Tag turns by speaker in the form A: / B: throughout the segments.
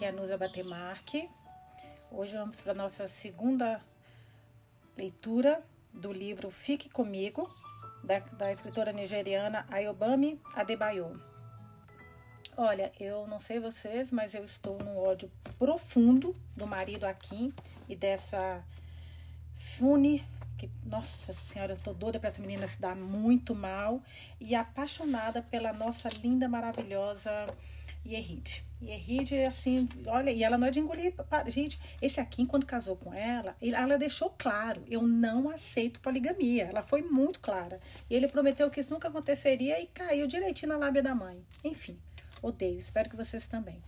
A: Aqui é a Nusa Batemarque. Hoje vamos para a nossa segunda leitura do livro Fique Comigo, da, da escritora nigeriana Ayobami Adebayo. Olha, eu não sei vocês, mas eu estou num ódio profundo do marido Akin e dessa Fune, que, nossa senhora, eu tô doida para essa menina se dar muito mal e apaixonada pela nossa linda, maravilhosa Yerride. Yerride, assim, olha, e ela não é de engolir. Gente, esse aqui, quando casou com ela, ela deixou claro: eu não aceito poligamia. Ela foi muito clara. E ele prometeu que isso nunca aconteceria e caiu direitinho na lábia da mãe. Enfim, odeio. Espero que vocês também.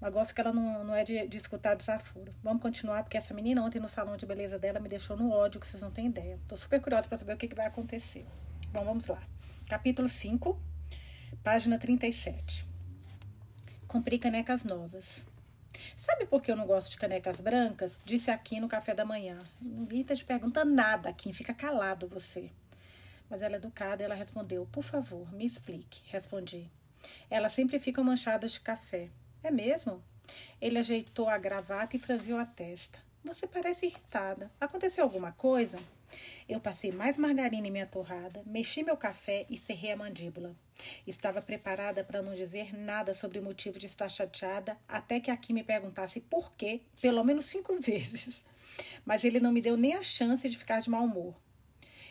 A: Mas gosto que ela não, não é de, de escutar desaforo. Vamos continuar, porque essa menina ontem no salão de beleza dela me deixou no ódio, que vocês não têm ideia. Tô super curiosa para saber o que, que vai acontecer. Bom, vamos lá. Capítulo 5, página 37. Comprei canecas novas. Sabe por que eu não gosto de canecas brancas? Disse aqui no café da manhã. Ninguém tá te perguntando nada aqui, fica calado você. Mas ela é educada, ela respondeu: Por favor, me explique. Respondi. Elas sempre ficam manchadas de café. É mesmo? Ele ajeitou a gravata e franziu a testa. Você parece irritada. Aconteceu alguma coisa? Eu passei mais margarina em minha torrada, mexi meu café e cerrei a mandíbula. Estava preparada para não dizer nada sobre o motivo de estar chateada, até que aqui me perguntasse por quê, pelo menos cinco vezes. Mas ele não me deu nem a chance de ficar de mau humor.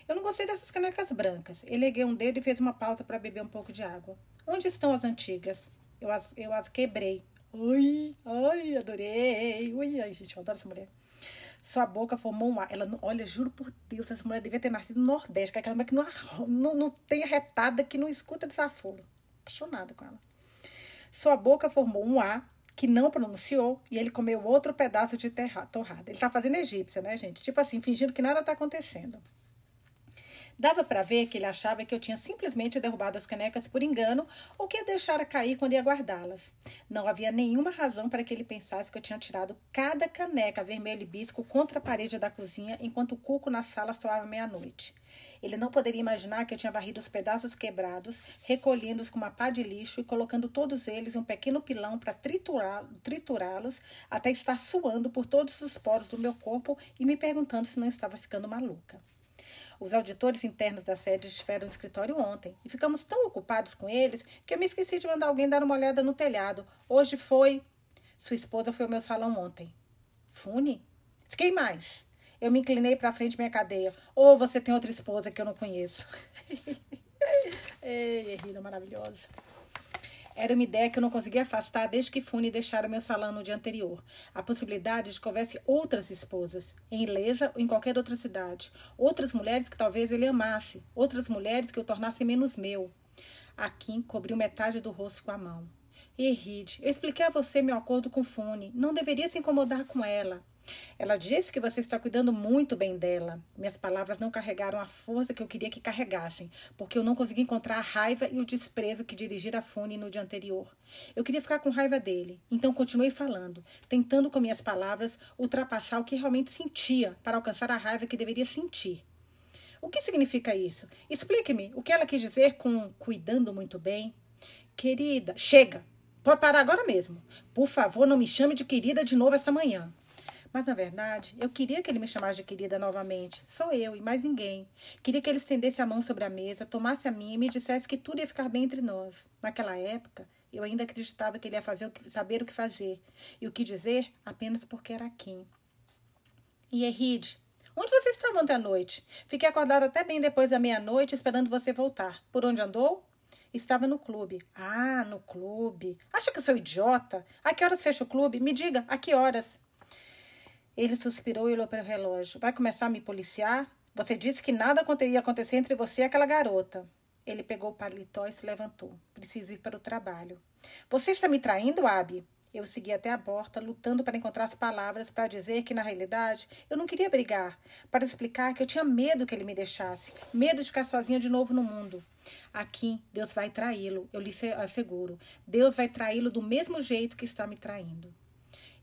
A: Eu não gostei dessas canecas brancas. Ele ergueu um dedo e fez uma pausa para beber um pouco de água. Onde estão as antigas? Eu as, eu as quebrei. Ui, ai, adorei. Ui, ai, gente, eu adoro essa mulher. Sua boca formou um ar. Ela, olha, juro por Deus, essa mulher devia ter nascido no Nordeste, que é aquela mulher que não, não, não tem arretada, que não escuta desaforo. Apaixonada com ela. Sua boca formou um A que não pronunciou e ele comeu outro pedaço de terra, torrada. Ele tá fazendo egípcia, né, gente? Tipo assim, fingindo que nada tá acontecendo. Dava para ver que ele achava que eu tinha simplesmente derrubado as canecas por engano ou que ia deixar cair quando ia guardá-las. Não havia nenhuma razão para que ele pensasse que eu tinha tirado cada caneca vermelho e bisco contra a parede da cozinha enquanto o cuco na sala soava meia-noite. Ele não poderia imaginar que eu tinha varrido os pedaços quebrados, recolhendo-os com uma pá de lixo e colocando todos eles em um pequeno pilão para triturá-los até estar suando por todos os poros do meu corpo e me perguntando se não estava ficando maluca. Os auditores internos da sede estiveram no escritório ontem e ficamos tão ocupados com eles que eu me esqueci de mandar alguém dar uma olhada no telhado. Hoje foi. Sua esposa foi ao meu salão ontem. Fune? Quem mais? Eu me inclinei para frente minha cadeia. Ou oh, você tem outra esposa que eu não conheço. Ei, Rita maravilhosa. Era uma ideia que eu não conseguia afastar desde que Fune deixara meu salão no dia anterior. A possibilidade de que houvesse outras esposas, em Ilesa ou em qualquer outra cidade. Outras mulheres que talvez ele amasse. Outras mulheres que o tornassem menos meu. Akin cobriu metade do rosto com a mão. Erride, eu expliquei a você meu acordo com Fune. Não deveria se incomodar com ela. Ela disse que você está cuidando muito bem dela. Minhas palavras não carregaram a força que eu queria que carregassem, porque eu não consegui encontrar a raiva e o desprezo que dirigira a Fune no dia anterior. Eu queria ficar com raiva dele, então continuei falando, tentando com minhas palavras ultrapassar o que realmente sentia para alcançar a raiva que deveria sentir. O que significa isso? Explique-me o que ela quis dizer com cuidando muito bem. Querida, chega! Pode parar agora mesmo. Por favor, não me chame de querida de novo esta manhã. Mas, na verdade, eu queria que ele me chamasse de querida novamente. Sou eu e mais ninguém. Queria que ele estendesse a mão sobre a mesa, tomasse a minha e me dissesse que tudo ia ficar bem entre nós. Naquela época, eu ainda acreditava que ele ia fazer o que, saber o que fazer e o que dizer apenas porque era Kim. E Eride, onde você estava ontem à noite? Fiquei acordada até bem depois da meia-noite esperando você voltar. Por onde andou? Estava no clube. Ah, no clube. Acha que eu sou idiota? A que horas fecha o clube? Me diga, a que horas? Ele suspirou e olhou para o relógio. Vai começar a me policiar? Você disse que nada ia acontecer entre você e aquela garota. Ele pegou o paletó e se levantou. Preciso ir para o trabalho. Você está me traindo, Abby? Eu segui até a porta, lutando para encontrar as palavras para dizer que, na realidade, eu não queria brigar, para explicar que eu tinha medo que ele me deixasse, medo de ficar sozinha de novo no mundo. Aqui, Deus vai traí-lo, eu lhe asseguro. Deus vai traí-lo do mesmo jeito que está me traindo.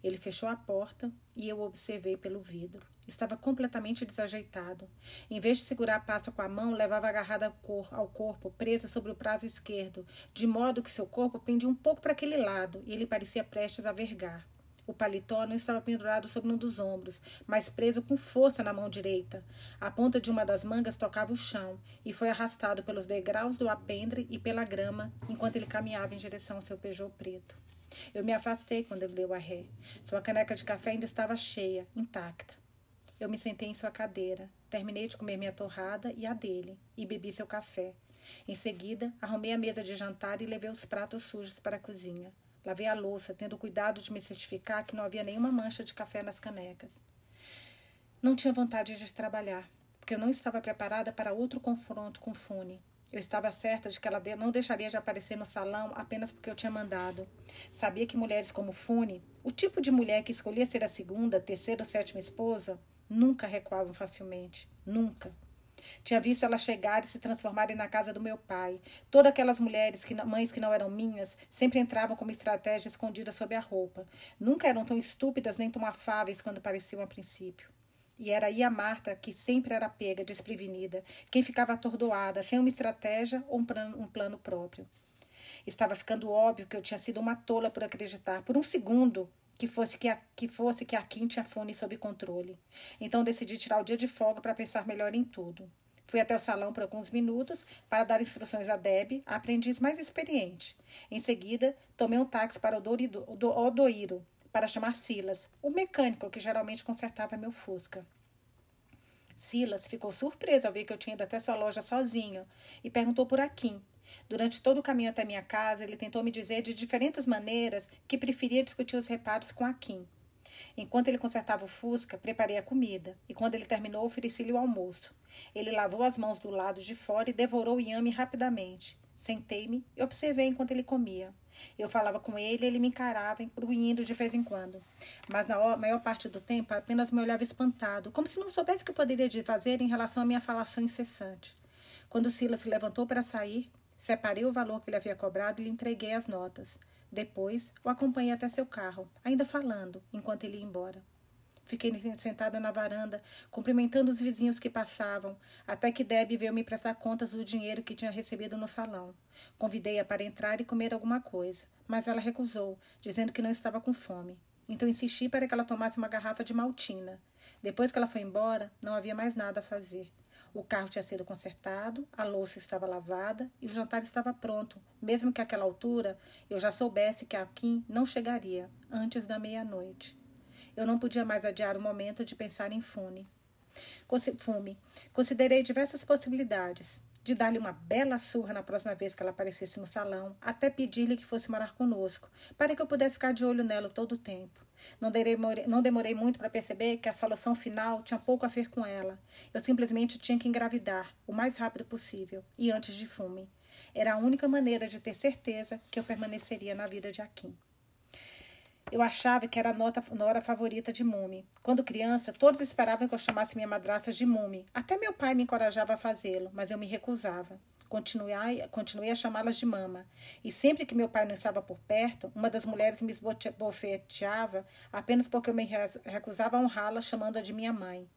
A: Ele fechou a porta e eu observei pelo vidro. Estava completamente desajeitado. Em vez de segurar a pasta com a mão, levava agarrada ao corpo, presa sobre o prazo esquerdo, de modo que seu corpo pendia um pouco para aquele lado e ele parecia prestes a vergar. O paletó não estava pendurado sobre um dos ombros, mas preso com força na mão direita. A ponta de uma das mangas tocava o chão e foi arrastado pelos degraus do apendre e pela grama enquanto ele caminhava em direção ao seu Peugeot preto. Eu me afastei quando ele deu a ré. Sua caneca de café ainda estava cheia, intacta. Eu me sentei em sua cadeira, terminei de comer minha torrada e a dele, e bebi seu café. Em seguida, arrumei a mesa de jantar e levei os pratos sujos para a cozinha. Lavei a louça, tendo cuidado de me certificar que não havia nenhuma mancha de café nas canecas. Não tinha vontade de trabalhar, porque eu não estava preparada para outro confronto com Fune. Eu estava certa de que ela não deixaria de aparecer no salão apenas porque eu tinha mandado. Sabia que mulheres como Fune, o tipo de mulher que escolhia ser a segunda, terceira ou sétima esposa, nunca recuavam facilmente. Nunca. Tinha visto elas chegarem e se transformarem na casa do meu pai. Todas aquelas mulheres, que mães que não eram minhas, sempre entravam como estratégia escondida sob a roupa. Nunca eram tão estúpidas nem tão afáveis quando pareciam a princípio. E era aí a Marta que sempre era pega, desprevenida, quem ficava atordoada, sem uma estratégia ou um plano, um plano próprio. Estava ficando óbvio que eu tinha sido uma tola por acreditar, por um segundo, que fosse que a, que fosse que a Kim tinha fone sob controle. Então decidi tirar o dia de folga para pensar melhor em tudo. Fui até o salão por alguns minutos para dar instruções a Deb, a aprendiz mais experiente. Em seguida, tomei um táxi para o Odoiro para chamar Silas, o mecânico que geralmente consertava meu Fusca. Silas ficou surpreso ao ver que eu tinha ido até sua loja sozinho e perguntou por Akin. Durante todo o caminho até minha casa, ele tentou me dizer de diferentes maneiras que preferia discutir os reparos com Akin. Enquanto ele consertava o Fusca, preparei a comida, e quando ele terminou, ofereci-lhe o almoço. Ele lavou as mãos do lado de fora e devorou o inhame rapidamente. Sentei-me e observei enquanto ele comia. Eu falava com ele ele me encarava, engruindo de vez em quando. Mas na maior parte do tempo apenas me olhava espantado, como se não soubesse o que poderia fazer em relação à minha falação incessante. Quando Silas se levantou para sair, separei o valor que ele havia cobrado e lhe entreguei as notas. Depois, o acompanhei até seu carro, ainda falando, enquanto ele ia embora. Fiquei sentada na varanda, cumprimentando os vizinhos que passavam, até que Debbie veio me prestar contas do dinheiro que tinha recebido no salão. Convidei-a para entrar e comer alguma coisa, mas ela recusou, dizendo que não estava com fome. Então insisti para que ela tomasse uma garrafa de maltina. Depois que ela foi embora, não havia mais nada a fazer. O carro tinha sido consertado, a louça estava lavada e o jantar estava pronto, mesmo que àquela altura eu já soubesse que a Kim não chegaria antes da meia-noite. Eu não podia mais adiar o momento de pensar em Fume. Fume. Considerei diversas possibilidades de dar-lhe uma bela surra na próxima vez que ela aparecesse no salão, até pedir-lhe que fosse morar conosco, para que eu pudesse ficar de olho nela todo o tempo. Não demorei, não demorei muito para perceber que a solução final tinha pouco a ver com ela. Eu simplesmente tinha que engravidar o mais rápido possível e antes de fume. Era a única maneira de ter certeza que eu permaneceria na vida de Akin. Eu achava que era a nota, nora favorita de Mume. Quando criança, todos esperavam que eu chamasse minha madrasta de Mume. Até meu pai me encorajava a fazê-lo, mas eu me recusava. Continuei, continuei a chamá-las de mama. E sempre que meu pai não estava por perto, uma das mulheres me esbofeteava apenas porque eu me recusava a honrá-la chamando-a de minha mãe.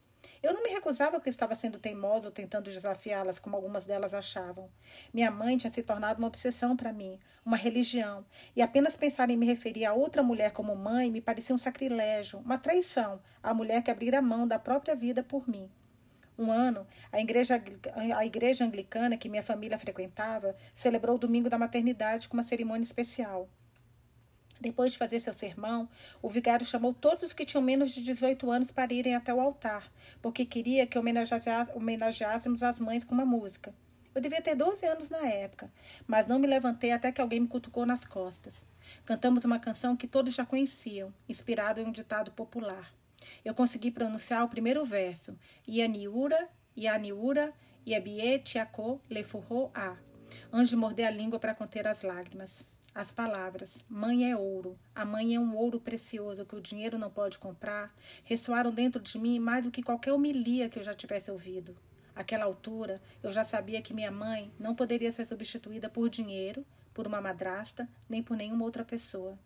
A: Eu não me recusava porque estava sendo teimosa ou tentando desafiá-las, como algumas delas achavam. Minha mãe tinha se tornado uma obsessão para mim, uma religião, e apenas pensar em me referir a outra mulher como mãe me parecia um sacrilégio, uma traição à mulher que abrira mão da própria vida por mim. Um ano, a igreja, a igreja anglicana que minha família frequentava celebrou o domingo da maternidade com uma cerimônia especial. Depois de fazer seu sermão, o vigário chamou todos os que tinham menos de 18 anos para irem até o altar, porque queria que homenageássemos as mães com uma música. Eu devia ter 12 anos na época, mas não me levantei até que alguém me cutucou nas costas. Cantamos uma canção que todos já conheciam, inspirada em um ditado popular. Eu consegui pronunciar o primeiro verso. Ianiura, Ianiura, Iebie, Tiako, Lefurro, A. Antes de morder a língua para conter as lágrimas. As palavras, mãe é ouro, a mãe é um ouro precioso que o dinheiro não pode comprar, ressoaram dentro de mim mais do que qualquer homilia que eu já tivesse ouvido. Àquela altura, eu já sabia que minha mãe não poderia ser substituída por dinheiro, por uma madrasta, nem por nenhuma outra pessoa.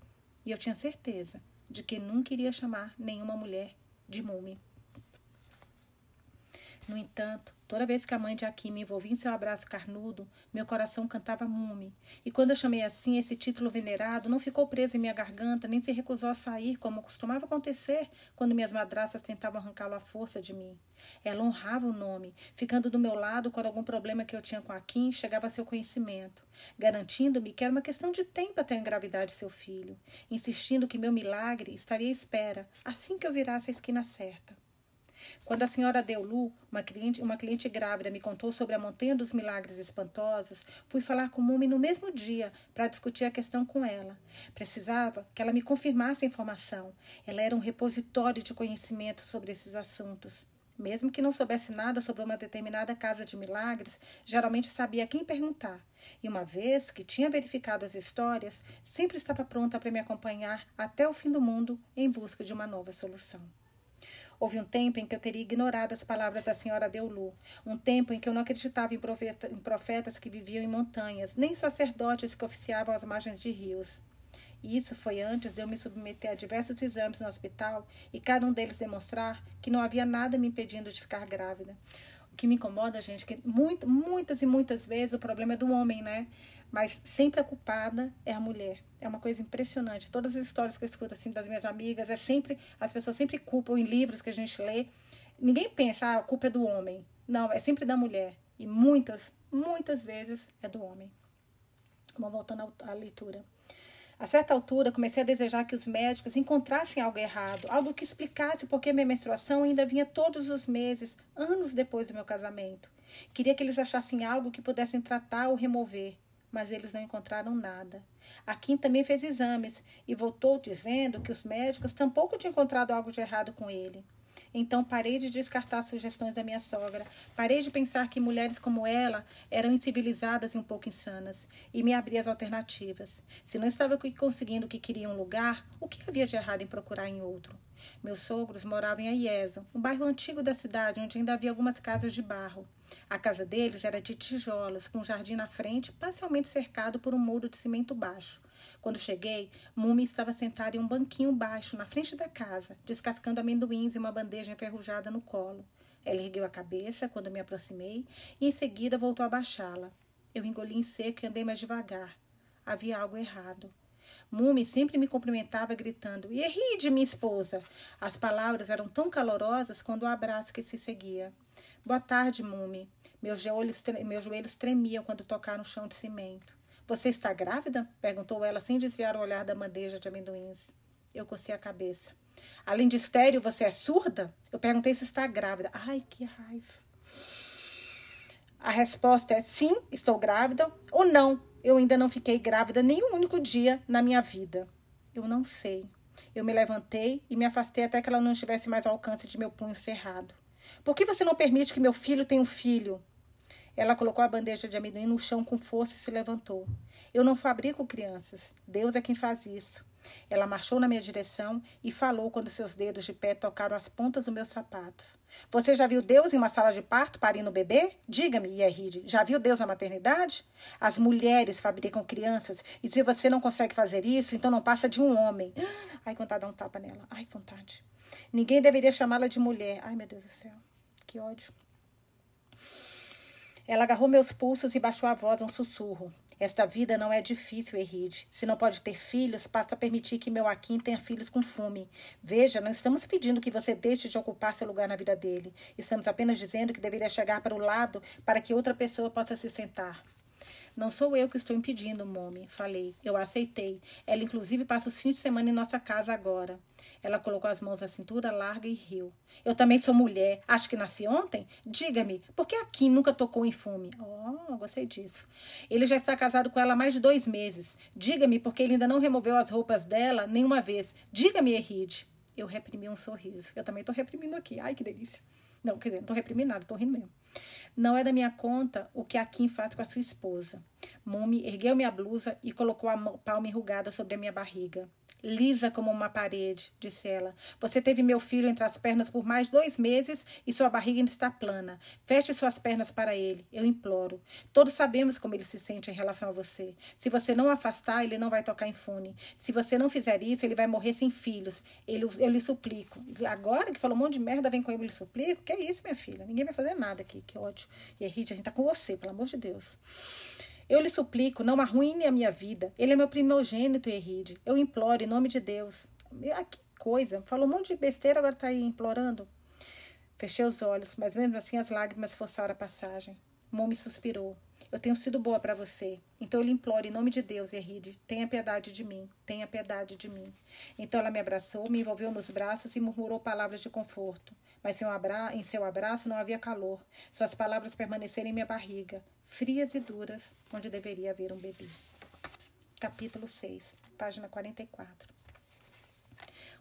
A: E eu tinha certeza de que nunca iria chamar nenhuma mulher de mume. No entanto, toda vez que a mãe de Akim me envolvia em seu abraço carnudo, meu coração cantava Mume. E quando eu chamei assim esse título venerado, não ficou preso em minha garganta, nem se recusou a sair, como costumava acontecer quando minhas madraças tentavam arrancá-lo à força de mim. Ela honrava o nome, ficando do meu lado quando algum problema que eu tinha com Akim chegava a seu conhecimento, garantindo-me que era uma questão de tempo até a engravidade de seu filho, insistindo que meu milagre estaria à espera, assim que eu virasse a esquina certa. Quando a senhora Deulu, uma cliente, uma cliente grávida, me contou sobre a montanha dos milagres espantosos, fui falar com Mumi no mesmo dia para discutir a questão com ela. Precisava que ela me confirmasse a informação. Ela era um repositório de conhecimento sobre esses assuntos. Mesmo que não soubesse nada sobre uma determinada casa de milagres, geralmente sabia a quem perguntar. E uma vez que tinha verificado as histórias, sempre estava pronta para me acompanhar até o fim do mundo em busca de uma nova solução. Houve um tempo em que eu teria ignorado as palavras da senhora Deulu, um tempo em que eu não acreditava em, em profetas que viviam em montanhas, nem sacerdotes que oficiavam às margens de rios. Isso foi antes de eu me submeter a diversos exames no hospital e cada um deles demonstrar que não havia nada me impedindo de ficar grávida. Que me incomoda, gente, que muito, muitas e muitas vezes o problema é do homem, né? Mas sempre a culpada é a mulher. É uma coisa impressionante. Todas as histórias que eu escuto assim das minhas amigas, é sempre as pessoas sempre culpam em livros que a gente lê. Ninguém pensa, ah, a culpa é do homem. Não, é sempre da mulher. E muitas, muitas vezes é do homem. Vamos voltando à leitura. A certa altura, comecei a desejar que os médicos encontrassem algo errado, algo que explicasse por que minha menstruação ainda vinha todos os meses, anos depois do meu casamento. Queria que eles achassem algo que pudessem tratar ou remover mas eles não encontraram nada. A Kim também fez exames e voltou dizendo que os médicos tampouco tinham encontrado algo de errado com ele. Então parei de descartar sugestões da minha sogra. Parei de pensar que mulheres como ela eram incivilizadas e um pouco insanas. E me abri às alternativas. Se não estava conseguindo o que queria em um lugar, o que havia de errado em procurar em outro? Meus sogros moravam em Aieso, um bairro antigo da cidade onde ainda havia algumas casas de barro. A casa deles era de tijolos, com um jardim na frente, parcialmente cercado por um muro de cimento baixo. Quando cheguei, Mumi estava sentada em um banquinho baixo, na frente da casa, descascando amendoins em uma bandeja enferrujada no colo. Ela ergueu a cabeça quando me aproximei e em seguida voltou a baixá-la. Eu engoli em seco e andei mais devagar. Havia algo errado. Mumi sempre me cumprimentava gritando: Erride, minha esposa! As palavras eram tão calorosas quando o abraço que se seguia. Boa tarde, Mumi. Meus joelhos, meus joelhos tremiam quando tocaram o chão de cimento. Você está grávida? perguntou ela sem desviar o olhar da bandeja de amendoins. Eu cocei a cabeça. Além de estéreo, você é surda? Eu perguntei se está grávida. Ai, que raiva. A resposta é sim, estou grávida, ou não, eu ainda não fiquei grávida nem um único dia na minha vida. Eu não sei. Eu me levantei e me afastei até que ela não estivesse mais ao alcance de meu punho cerrado. Por que você não permite que meu filho tenha um filho? Ela colocou a bandeja de amendoim no chão com força e se levantou. Eu não fabrico crianças. Deus é quem faz isso. Ela marchou na minha direção e falou quando seus dedos de pé tocaram as pontas dos meus sapatos. Você já viu Deus em uma sala de parto parindo bebê? Diga-me, Yerride, já viu Deus na maternidade? As mulheres fabricam crianças e se você não consegue fazer isso, então não passa de um homem. Ai, vontade de dar um tapa nela. Ai, vontade. Ninguém deveria chamá-la de mulher. Ai, meu Deus do céu. Que ódio. Ela agarrou meus pulsos e baixou a voz um sussurro. Esta vida não é difícil, Erride. Se não pode ter filhos, basta permitir que meu Akin tenha filhos com fume. Veja, não estamos pedindo que você deixe de ocupar seu lugar na vida dele. Estamos apenas dizendo que deveria chegar para o lado para que outra pessoa possa se sentar. Não sou eu que estou impedindo, Momi, falei. Eu aceitei. Ela, inclusive, passa o fim de semana em nossa casa agora. Ela colocou as mãos na cintura larga e riu. Eu também sou mulher. Acho que nasci ontem? Diga-me, por que aqui nunca tocou em fume? Oh, gostei disso. Ele já está casado com ela há mais de dois meses. Diga-me, porque ele ainda não removeu as roupas dela nenhuma vez. Diga-me, Erride. Eu reprimi um sorriso. Eu também estou reprimindo aqui. Ai, que delícia. Não, quer dizer, não estou reprimindo estou rindo mesmo. Não é da minha conta o que a Kim faz com a sua esposa. Mumi ergueu minha blusa e colocou a palma enrugada sobre a minha barriga. Lisa como uma parede, disse ela. Você teve meu filho entre as pernas por mais dois meses e sua barriga ainda está plana. Feche suas pernas para ele, eu imploro. Todos sabemos como ele se sente em relação a você. Se você não afastar, ele não vai tocar em fune. Se você não fizer isso, ele vai morrer sem filhos. Ele, eu lhe suplico. Agora que falou um monte de merda, vem com ele, eu lhe suplico. Que é isso, minha filha? Ninguém vai fazer nada aqui, que ódio. E aí, a gente tá com você, pelo amor de Deus. Eu lhe suplico, não arruine a minha vida. Ele é meu primogênito, Eride. Eu imploro, em nome de Deus. Ah, que coisa. Falou um monte de besteira, agora está aí implorando. Fechei os olhos, mas mesmo assim as lágrimas forçaram a passagem. Momi suspirou. Eu tenho sido boa para você. Então eu lhe imploro, em nome de Deus, Eride, tenha piedade de mim, tenha piedade de mim. Então ela me abraçou, me envolveu nos braços e murmurou palavras de conforto. Mas em seu abraço não havia calor. Suas palavras permaneceram em minha barriga, frias e duras, onde deveria haver um bebê. Capítulo 6, página 44.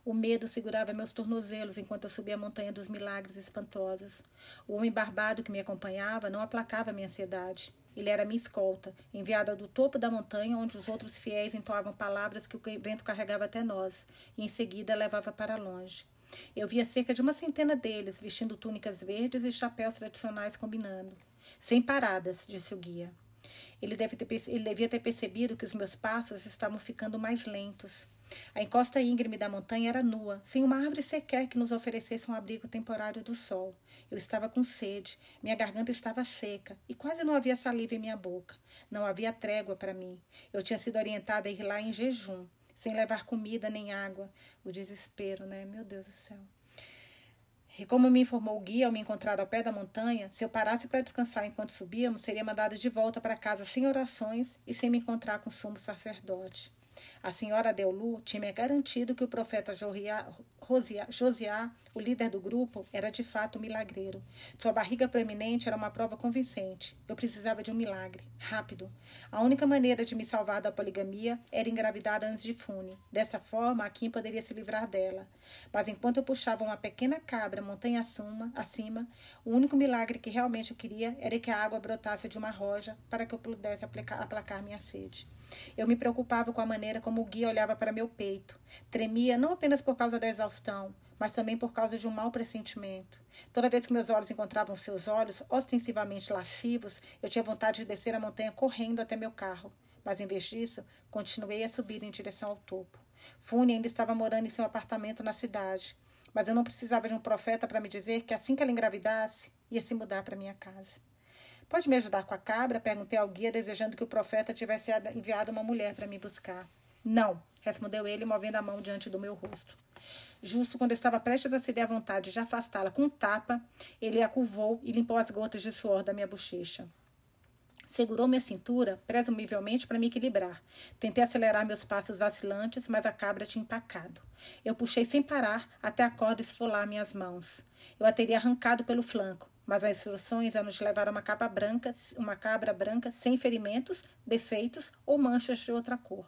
A: O medo segurava meus tornozelos enquanto eu subia a montanha dos milagres espantosos. O homem barbado que me acompanhava não aplacava minha ansiedade. Ele era minha escolta, enviada do topo da montanha, onde os outros fiéis entoavam palavras que o vento carregava até nós, e em seguida levava para longe. Eu via cerca de uma centena deles, vestindo túnicas verdes e chapéus tradicionais combinando. Sem paradas, disse o guia. Ele, deve ter, ele devia ter percebido que os meus passos estavam ficando mais lentos. A encosta íngreme da montanha era nua, sem uma árvore sequer que nos oferecesse um abrigo temporário do sol. Eu estava com sede, minha garganta estava seca e quase não havia saliva em minha boca. Não havia trégua para mim. Eu tinha sido orientada a ir lá em jejum, sem levar comida nem água. O desespero, né? Meu Deus do céu. E como me informou o guia ao me encontrar ao pé da montanha, se eu parasse para descansar enquanto subíamos, seria mandada de volta para casa sem orações e sem me encontrar com o sumo sacerdote. A senhora Deulu tinha me garantido que o profeta Josiá, o líder do grupo, era de fato um milagreiro. Sua barriga proeminente era uma prova convincente. Eu precisava de um milagre, rápido. A única maneira de me salvar da poligamia era engravidar antes de Fune. Dessa forma, a Kim poderia se livrar dela. Mas enquanto eu puxava uma pequena cabra montanha acima, acima, o único milagre que realmente eu queria era que a água brotasse de uma roja para que eu pudesse aplacar minha sede. Eu me preocupava com a maneira como o guia olhava para meu peito. Tremia não apenas por causa da exaustão, mas também por causa de um mau pressentimento. Toda vez que meus olhos encontravam seus olhos, ostensivamente lascivos, eu tinha vontade de descer a montanha correndo até meu carro. Mas em vez disso, continuei a subir em direção ao topo. Fune ainda estava morando em seu apartamento na cidade, mas eu não precisava de um profeta para me dizer que assim que ela engravidasse, ia se mudar para minha casa. Pode me ajudar com a cabra? Perguntei ao guia, desejando que o profeta tivesse enviado uma mulher para me buscar. Não, respondeu ele, movendo a mão diante do meu rosto. Justo quando estava prestes a ceder à vontade de afastá-la com um tapa, ele a curvou e limpou as gotas de suor da minha bochecha. Segurou minha cintura, presumivelmente para me equilibrar. Tentei acelerar meus passos vacilantes, mas a cabra tinha empacado. Eu puxei sem parar até a corda esfolar minhas mãos. Eu a teria arrancado pelo flanco, mas as instruções a nos levar a uma cabra branca, uma cabra branca sem ferimentos, defeitos ou manchas de outra cor.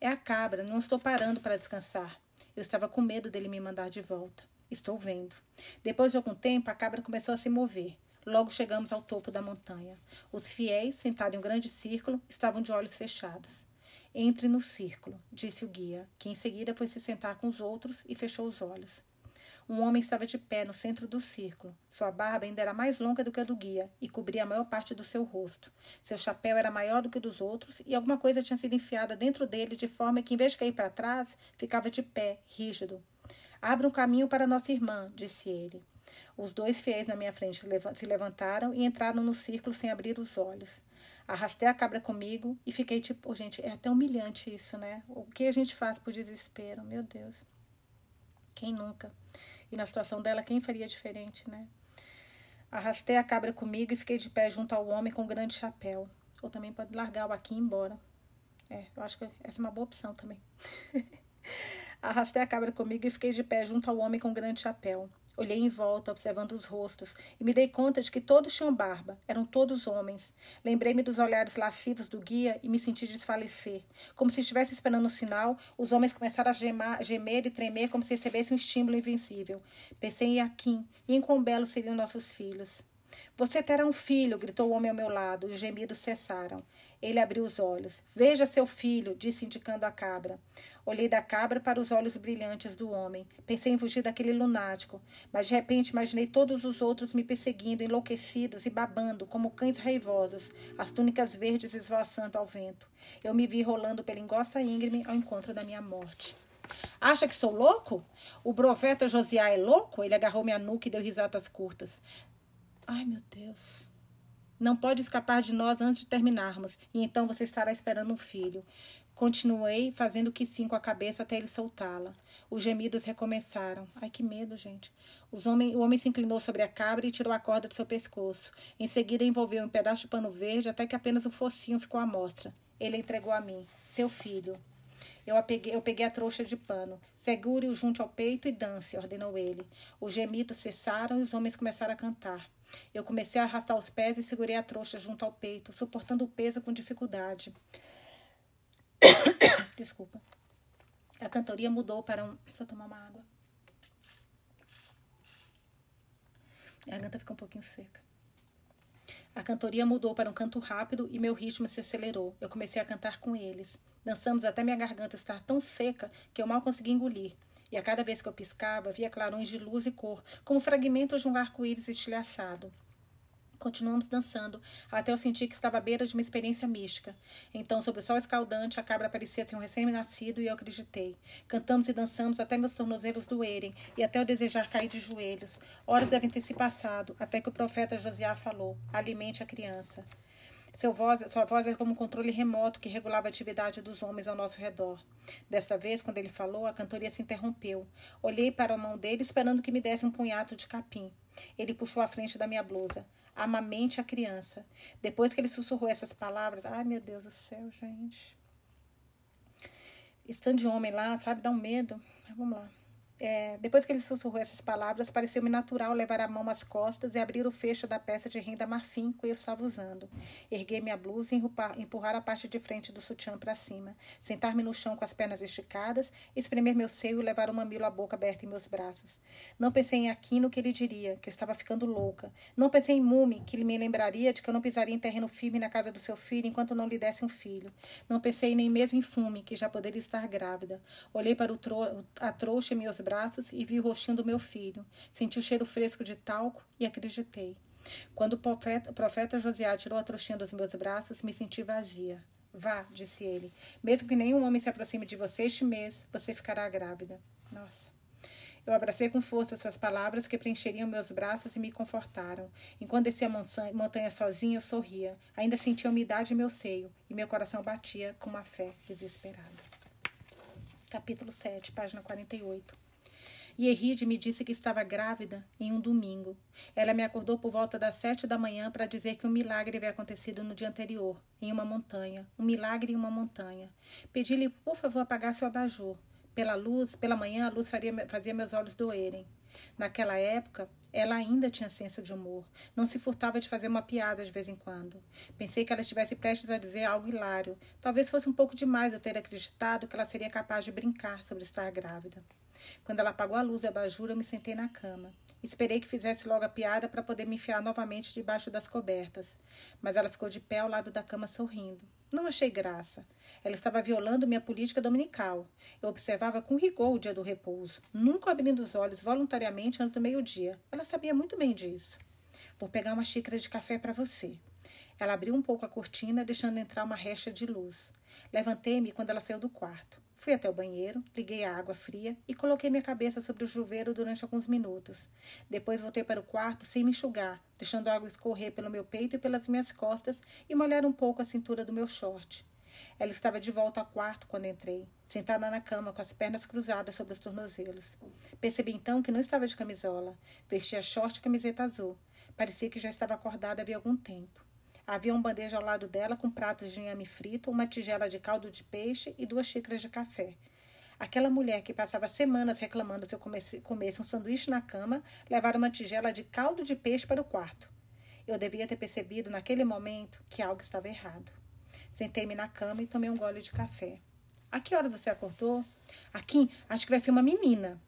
A: É a cabra, não estou parando para descansar. Eu estava com medo dele me mandar de volta. Estou vendo. Depois de algum tempo, a cabra começou a se mover. Logo chegamos ao topo da montanha. Os fiéis, sentados em um grande círculo, estavam de olhos fechados. Entre no círculo, disse o guia, que em seguida foi se sentar com os outros e fechou os olhos. Um homem estava de pé no centro do círculo. Sua barba ainda era mais longa do que a do guia e cobria a maior parte do seu rosto. Seu chapéu era maior do que o dos outros e alguma coisa tinha sido enfiada dentro dele de forma que, em vez de cair para trás, ficava de pé, rígido. Abra um caminho para nossa irmã, disse ele. Os dois fiéis na minha frente se levantaram e entraram no círculo sem abrir os olhos. Arrastei a cabra comigo e fiquei tipo, gente, é até humilhante isso, né? O que a gente faz por desespero? Meu Deus. Quem nunca? E na situação dela, quem faria diferente, né? Arrastei a cabra comigo e fiquei de pé junto ao homem com um grande chapéu. Ou também pode largar o aqui e ir embora. É, eu acho que essa é uma boa opção também. Arrastei a cabra comigo e fiquei de pé junto ao homem com um grande chapéu. Olhei em volta, observando os rostos, e me dei conta de que todos tinham barba, eram todos homens. Lembrei-me dos olhares lascivos do guia e me senti desfalecer. Como se estivesse esperando um sinal, os homens começaram a gemar, gemer e tremer como se recebessem um estímulo invencível. Pensei em Akin e em quão belos seriam nossos filhos. Você terá um filho, gritou o homem ao meu lado. Os gemidos cessaram. Ele abriu os olhos. Veja seu filho, disse indicando a cabra. Olhei da cabra para os olhos brilhantes do homem. Pensei em fugir daquele lunático, mas de repente imaginei todos os outros me perseguindo, enlouquecidos e babando, como cães raivosos, as túnicas verdes esvoaçando ao vento. Eu me vi rolando pela engosta íngreme ao encontro da minha morte. Acha que sou louco? O profeta Josiá é louco? Ele agarrou minha nuca e deu risadas curtas. Ai, meu Deus. Não pode escapar de nós antes de terminarmos, e então você estará esperando um filho. Continuei fazendo que sim com a cabeça até ele soltá-la. Os gemidos recomeçaram. Ai, que medo, gente. O homem se inclinou sobre a cabra e tirou a corda de seu pescoço. Em seguida, envolveu um pedaço de pano verde até que apenas o focinho ficou à mostra. Ele entregou a mim. Seu filho. Eu, eu peguei a trouxa de pano. Segure-o junto ao peito e dance, ordenou ele. Os gemidos cessaram e os homens começaram a cantar. Eu comecei a arrastar os pés e segurei a trouxa junto ao peito, suportando o peso com dificuldade. Desculpa. A cantoria mudou para um. Eu tomar uma água. A garganta fica um pouquinho seca. A cantoria mudou para um canto rápido e meu ritmo se acelerou. Eu comecei a cantar com eles. Dançamos até minha garganta estar tão seca que eu mal consegui engolir. E a cada vez que eu piscava, via clarões de luz e cor, como fragmentos de um arco-íris estilhaçado. Continuamos dançando, até eu sentir que estava à beira de uma experiência mística. Então, sob o sol escaldante, a cabra parecia ser um recém-nascido e eu acreditei. Cantamos e dançamos até meus tornozelos doerem e até eu desejar cair de joelhos. Horas devem ter se passado, até que o profeta Josiá falou: Alimente a criança. Seu voz, sua voz era como um controle remoto que regulava a atividade dos homens ao nosso redor. Desta vez, quando ele falou, a cantoria se interrompeu. Olhei para a mão dele, esperando que me desse um punhado de capim. Ele puxou a frente da minha blusa amamente a criança. Depois que ele sussurrou essas palavras, ai meu Deus do céu, gente. Estando de homem lá, sabe, dá um medo. Vamos lá. É, depois que ele sussurrou essas palavras, pareceu-me natural levar a mão às costas e abrir o fecho da peça de renda marfim que eu estava usando. Erguer minha blusa e empurrar a parte de frente do sutiã para cima. Sentar-me no chão com as pernas esticadas, espremer meu seio e levar o mamilo à boca aberta em meus braços. Não pensei em Aquino que ele diria, que eu estava ficando louca. Não pensei em Mume, que ele me lembraria de que eu não pisaria em terreno firme na casa do seu filho enquanto não lhe desse um filho. Não pensei nem mesmo em Fume, que já poderia estar grávida. Olhei para o tro a trouxa em meus braços braços e vi o rostinho do meu filho. Senti o cheiro fresco de talco e acreditei. Quando o profeta, profeta Josiá tirou a trouxinha dos meus braços, me senti vazia. Vá, disse ele. Mesmo que nenhum homem se aproxime de você este mês, você ficará grávida. Nossa. Eu abracei com força suas palavras que preencheriam meus braços e me confortaram. Enquanto descia a montanha sozinha, eu sorria. Ainda sentia a umidade em meu seio e meu coração batia com uma fé desesperada. Capítulo 7, página 48. E Eride me disse que estava grávida em um domingo. Ela me acordou por volta das sete da manhã para dizer que um milagre havia acontecido no dia anterior, em uma montanha. Um milagre em uma montanha. Pedi-lhe, por favor, apagar seu abajur. Pela luz, pela manhã, a luz faria, fazia meus olhos doerem. Naquela época, ela ainda tinha senso de humor. Não se furtava de fazer uma piada de vez em quando. Pensei que ela estivesse prestes a dizer algo hilário. Talvez fosse um pouco demais eu ter acreditado que ela seria capaz de brincar sobre estar grávida. Quando ela apagou a luz do abajur, eu me sentei na cama. Esperei que fizesse logo a piada para poder me enfiar novamente debaixo das cobertas. Mas ela ficou de pé ao lado da cama sorrindo. Não achei graça. Ela estava violando minha política dominical. Eu observava com rigor o dia do repouso, nunca abrindo os olhos voluntariamente antes do meio-dia. Ela sabia muito bem disso. Vou pegar uma xícara de café para você. Ela abriu um pouco a cortina, deixando entrar uma recha de luz. Levantei-me quando ela saiu do quarto. Fui até o banheiro, liguei a água fria e coloquei minha cabeça sobre o chuveiro durante alguns minutos. Depois voltei para o quarto sem me enxugar, deixando a água escorrer pelo meu peito e pelas minhas costas e molhar um pouco a cintura do meu short. Ela estava de volta ao quarto quando entrei, sentada na cama com as pernas cruzadas sobre os tornozelos. Percebi então que não estava de camisola. Vestia short e camiseta azul. Parecia que já estava acordada havia algum tempo. Havia um bandeja ao lado dela com pratos de inhame frito, uma tigela de caldo de peixe e duas xícaras de café. Aquela mulher que passava semanas reclamando que eu comesse, comesse um sanduíche na cama, levara uma tigela de caldo de peixe para o quarto. Eu devia ter percebido naquele momento que algo estava errado. Sentei-me na cama e tomei um gole de café. A que horas você acordou? Aqui, acho que vai ser uma menina.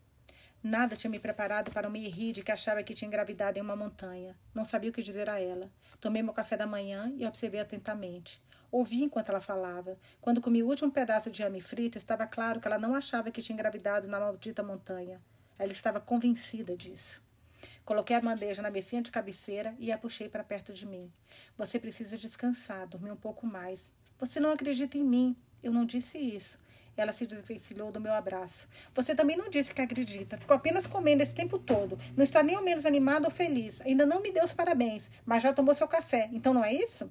A: Nada tinha me preparado para uma irride que achava que tinha engravidado em uma montanha. Não sabia o que dizer a ela. Tomei meu café da manhã e observei atentamente. Ouvi enquanto ela falava. Quando comi o último pedaço de ame frito, estava claro que ela não achava que tinha engravidado na maldita montanha. Ela estava convencida disso. Coloquei a bandeja na mesinha de cabeceira e a puxei para perto de mim. Você precisa descansar, dormir um pouco mais. Você não acredita em mim. Eu não disse isso. Ela se desvencilhou do meu abraço. Você também não disse que acredita. Ficou apenas comendo esse tempo todo. Não está nem ao menos animado ou feliz. Ainda não me deu os parabéns, mas já tomou seu café. Então não é isso?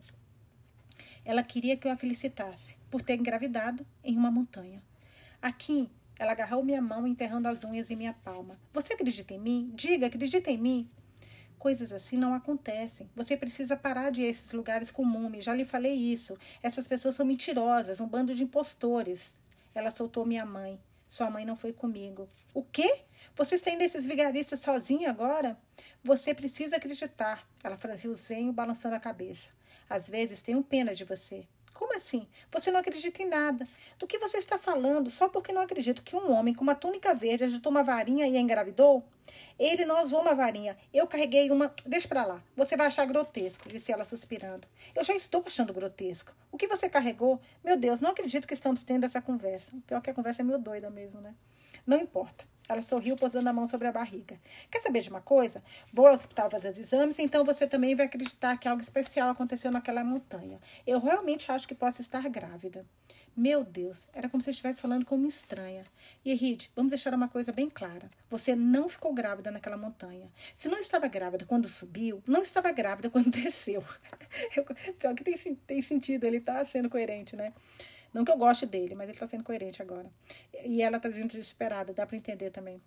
A: Ela queria que eu a felicitasse por ter engravidado em uma montanha. Aqui, ela agarrou minha mão, enterrando as unhas em minha palma. Você acredita em mim? Diga, acredita em mim. Coisas assim não acontecem. Você precisa parar de ir a esses lugares comuns. Já lhe falei isso. Essas pessoas são mentirosas, um bando de impostores. Ela soltou minha mãe. Sua mãe não foi comigo. O quê? Você está indo esses vigaristas sozinha agora? Você precisa acreditar. Ela franziu o zenho, balançando a cabeça. Às vezes tenho pena de você. Como assim? Você não acredita em nada. Do que você está falando só porque não acredito que um homem com uma túnica verde agitou uma varinha e a engravidou? Ele não usou uma varinha. Eu carreguei uma. Deixa pra lá. Você vai achar grotesco, disse ela suspirando. Eu já estou achando grotesco. O que você carregou? Meu Deus, não acredito que estamos tendo essa conversa. Pior que a conversa é meio doida mesmo, né? Não importa. Ela sorriu, posando a mão sobre a barriga. Quer saber de uma coisa? Vou ao hospital fazer os exames, então você também vai acreditar que algo especial aconteceu naquela montanha. Eu realmente acho que posso estar grávida. Meu Deus, era como se eu estivesse falando com uma estranha. E Ride, vamos deixar uma coisa bem clara. Você não ficou grávida naquela montanha. Se não estava grávida quando subiu, não estava grávida quando desceu. Pior que tem, tem sentido, ele está sendo coerente, né? Não que eu goste dele, mas ele está sendo coerente agora. E ela está dizendo desesperada, dá para entender também.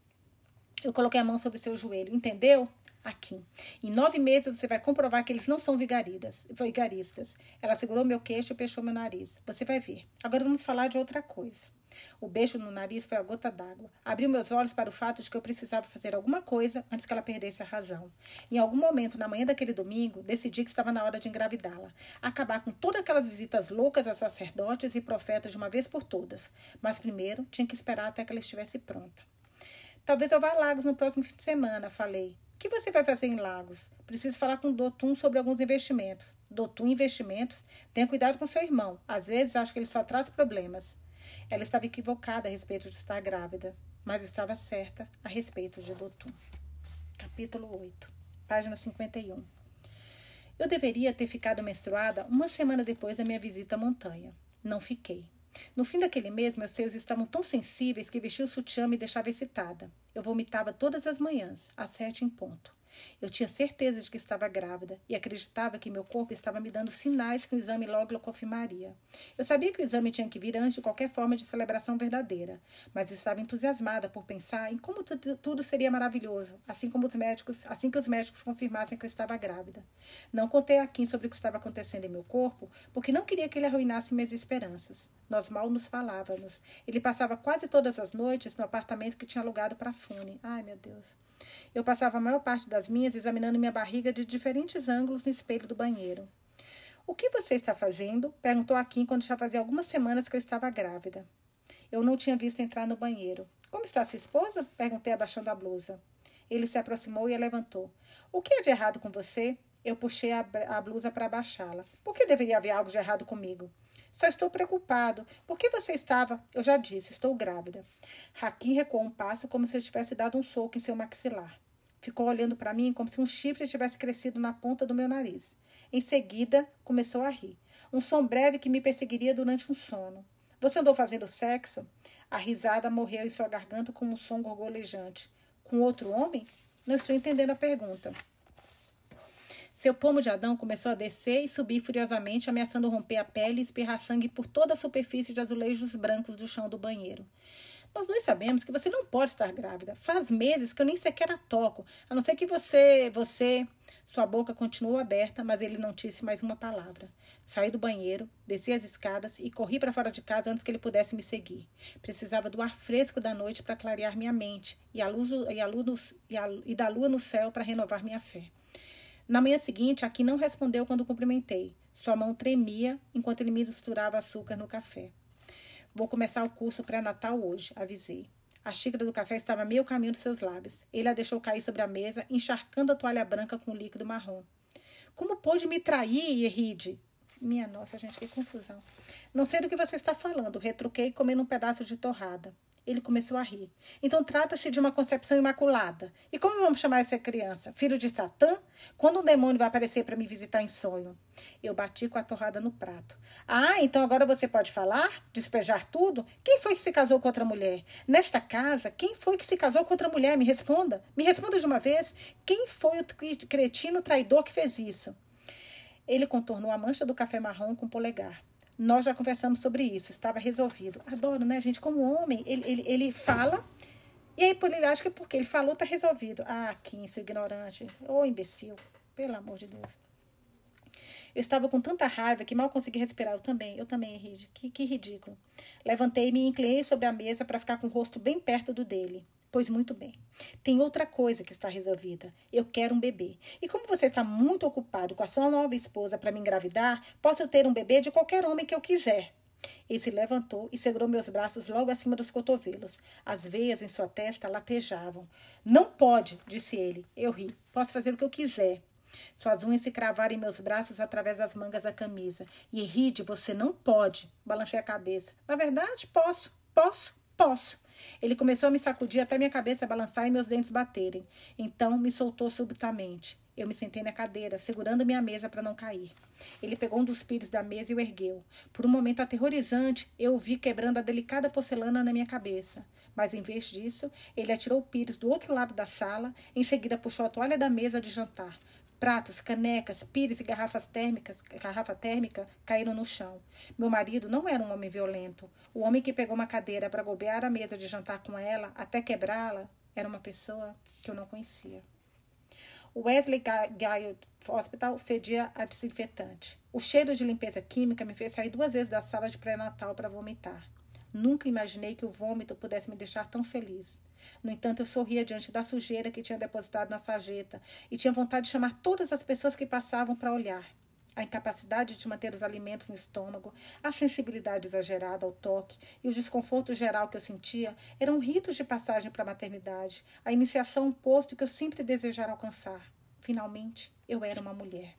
A: Eu coloquei a mão sobre seu joelho, entendeu? Aqui. Em nove meses você vai comprovar que eles não são vigaristas. vigaristas. Ela segurou meu queixo e fechou meu nariz. Você vai ver. Agora vamos falar de outra coisa. O beijo no nariz foi a gota d'água. Abriu meus olhos para o fato de que eu precisava fazer alguma coisa antes que ela perdesse a razão. Em algum momento, na manhã daquele domingo, decidi que estava na hora de engravidá-la. Acabar com todas aquelas visitas loucas a sacerdotes e profetas de uma vez por todas. Mas primeiro, tinha que esperar até que ela estivesse pronta. Talvez eu vá a Lagos no próximo fim de semana, falei. O que você vai fazer em Lagos? Preciso falar com o Dotum sobre alguns investimentos. Dotum Investimentos? Tenha cuidado com seu irmão. Às vezes acho que ele só traz problemas. Ela estava equivocada a respeito de estar grávida, mas estava certa a respeito de Dotum. Capítulo 8, página 51. Eu deveria ter ficado menstruada uma semana depois da minha visita à montanha. Não fiquei. No fim daquele mês, meus seios estavam tão sensíveis que vestir o sutiã me deixava excitada. Eu vomitava todas as manhãs, às sete em ponto. Eu tinha certeza de que estava grávida e acreditava que meu corpo estava me dando sinais que o exame logo confirmaria. Eu sabia que o exame tinha que vir antes de qualquer forma de celebração verdadeira, mas estava entusiasmada por pensar em como tudo seria maravilhoso, assim como os médicos, assim que os médicos confirmassem que eu estava grávida. Não contei a Kim sobre o que estava acontecendo em meu corpo, porque não queria que ele arruinasse minhas esperanças. Nós mal nos falávamos. Ele passava quase todas as noites no apartamento que tinha alugado para Fune. Ai, meu Deus. Eu passava a maior parte das minhas examinando minha barriga de diferentes ângulos no espelho do banheiro. O que você está fazendo? perguntou a Kim quando já fazia algumas semanas que eu estava grávida. Eu não tinha visto entrar no banheiro. Como está sua esposa? perguntei abaixando a blusa. Ele se aproximou e a levantou. O que é de errado com você? Eu puxei a, a blusa para abaixá-la. Por que deveria haver algo de errado comigo? Só estou preocupado. Por que você estava? Eu já disse, estou grávida. Raquim recuou um passo como se eu tivesse dado um soco em seu maxilar. Ficou olhando para mim como se um chifre tivesse crescido na ponta do meu nariz. Em seguida, começou a rir. Um som breve que me perseguiria durante um sono. Você andou fazendo sexo? A risada morreu em sua garganta como um som gorgolejante. Com outro homem? Não estou entendendo a pergunta. Seu pomo de Adão começou a descer e subir furiosamente, ameaçando romper a pele e espirrar sangue por toda a superfície de azulejos brancos do chão do banheiro. Nós dois sabemos que você não pode estar grávida. Faz meses que eu nem sequer a toco, a não ser que você, você, sua boca continuou aberta, mas ele não disse mais uma palavra. Saí do banheiro, desci as escadas e corri para fora de casa antes que ele pudesse me seguir. Precisava do ar fresco da noite para clarear minha mente e, a luz, e, a luz, e, a, e da lua no céu para renovar minha fé. Na manhã seguinte, Aki não respondeu quando cumprimentei. Sua mão tremia enquanto ele misturava açúcar no café. Vou começar o curso pré-natal hoje, avisei. A xícara do café estava meio caminho dos seus lábios. Ele a deixou cair sobre a mesa, encharcando a toalha branca com líquido marrom. Como pôde me trair, Eride? Minha nossa, gente, que confusão. Não sei do que você está falando, retruquei comendo um pedaço de torrada. Ele começou a rir. Então trata-se de uma concepção imaculada. E como vamos chamar essa criança? Filho de Satã? Quando um demônio vai aparecer para me visitar em sonho? Eu bati com a torrada no prato. Ah, então agora você pode falar? Despejar tudo? Quem foi que se casou com outra mulher? Nesta casa, quem foi que se casou com outra mulher? Me responda. Me responda de uma vez. Quem foi o cretino traidor que fez isso? Ele contornou a mancha do café marrom com o polegar. Nós já conversamos sobre isso, estava resolvido. Adoro, né, gente? Como homem, ele, ele, ele fala, e aí por ele acha que porque ele falou, tá resolvido. Ah, Kim, seu ignorante. Ô, oh, imbecil. Pelo amor de Deus. Eu estava com tanta raiva que mal consegui respirar. Eu também, eu também, Ride. Que, que ridículo. Levantei-me e inclinei sobre a mesa para ficar com o rosto bem perto do dele. Pois muito bem. Tem outra coisa que está resolvida. Eu quero um bebê. E como você está muito ocupado com a sua nova esposa para me engravidar, posso ter um bebê de qualquer homem que eu quiser. Ele se levantou e segurou meus braços logo acima dos cotovelos. As veias em sua testa latejavam. Não pode, disse ele. Eu ri. Posso fazer o que eu quiser. Suas unhas se cravaram em meus braços através das mangas da camisa. E Ride, você não pode. Balancei a cabeça. Na verdade, posso, posso, posso. Ele começou a me sacudir até minha cabeça balançar e meus dentes baterem. Então me soltou subitamente. Eu me sentei na cadeira, segurando minha mesa para não cair. Ele pegou um dos pires da mesa e o ergueu. Por um momento aterrorizante, eu o vi quebrando a delicada porcelana na minha cabeça. Mas em vez disso, ele atirou o pires do outro lado da sala, em seguida puxou a toalha da mesa de jantar. Pratos, canecas, pires e garrafas térmicas, garrafa térmica caíram no chão. Meu marido não era um homem violento. O homem que pegou uma cadeira para golpear a mesa de jantar com ela, até quebrá-la, era uma pessoa que eu não conhecia. O Wesley Guild Hospital fedia a desinfetante. O cheiro de limpeza química me fez sair duas vezes da sala de pré-natal para vomitar. Nunca imaginei que o vômito pudesse me deixar tão feliz. No entanto, eu sorria diante da sujeira que tinha depositado na sarjeta e tinha vontade de chamar todas as pessoas que passavam para olhar. A incapacidade de manter os alimentos no estômago, a sensibilidade exagerada ao toque e o desconforto geral que eu sentia eram ritos de passagem para a maternidade, a iniciação um posto que eu sempre desejara alcançar. Finalmente, eu era uma mulher.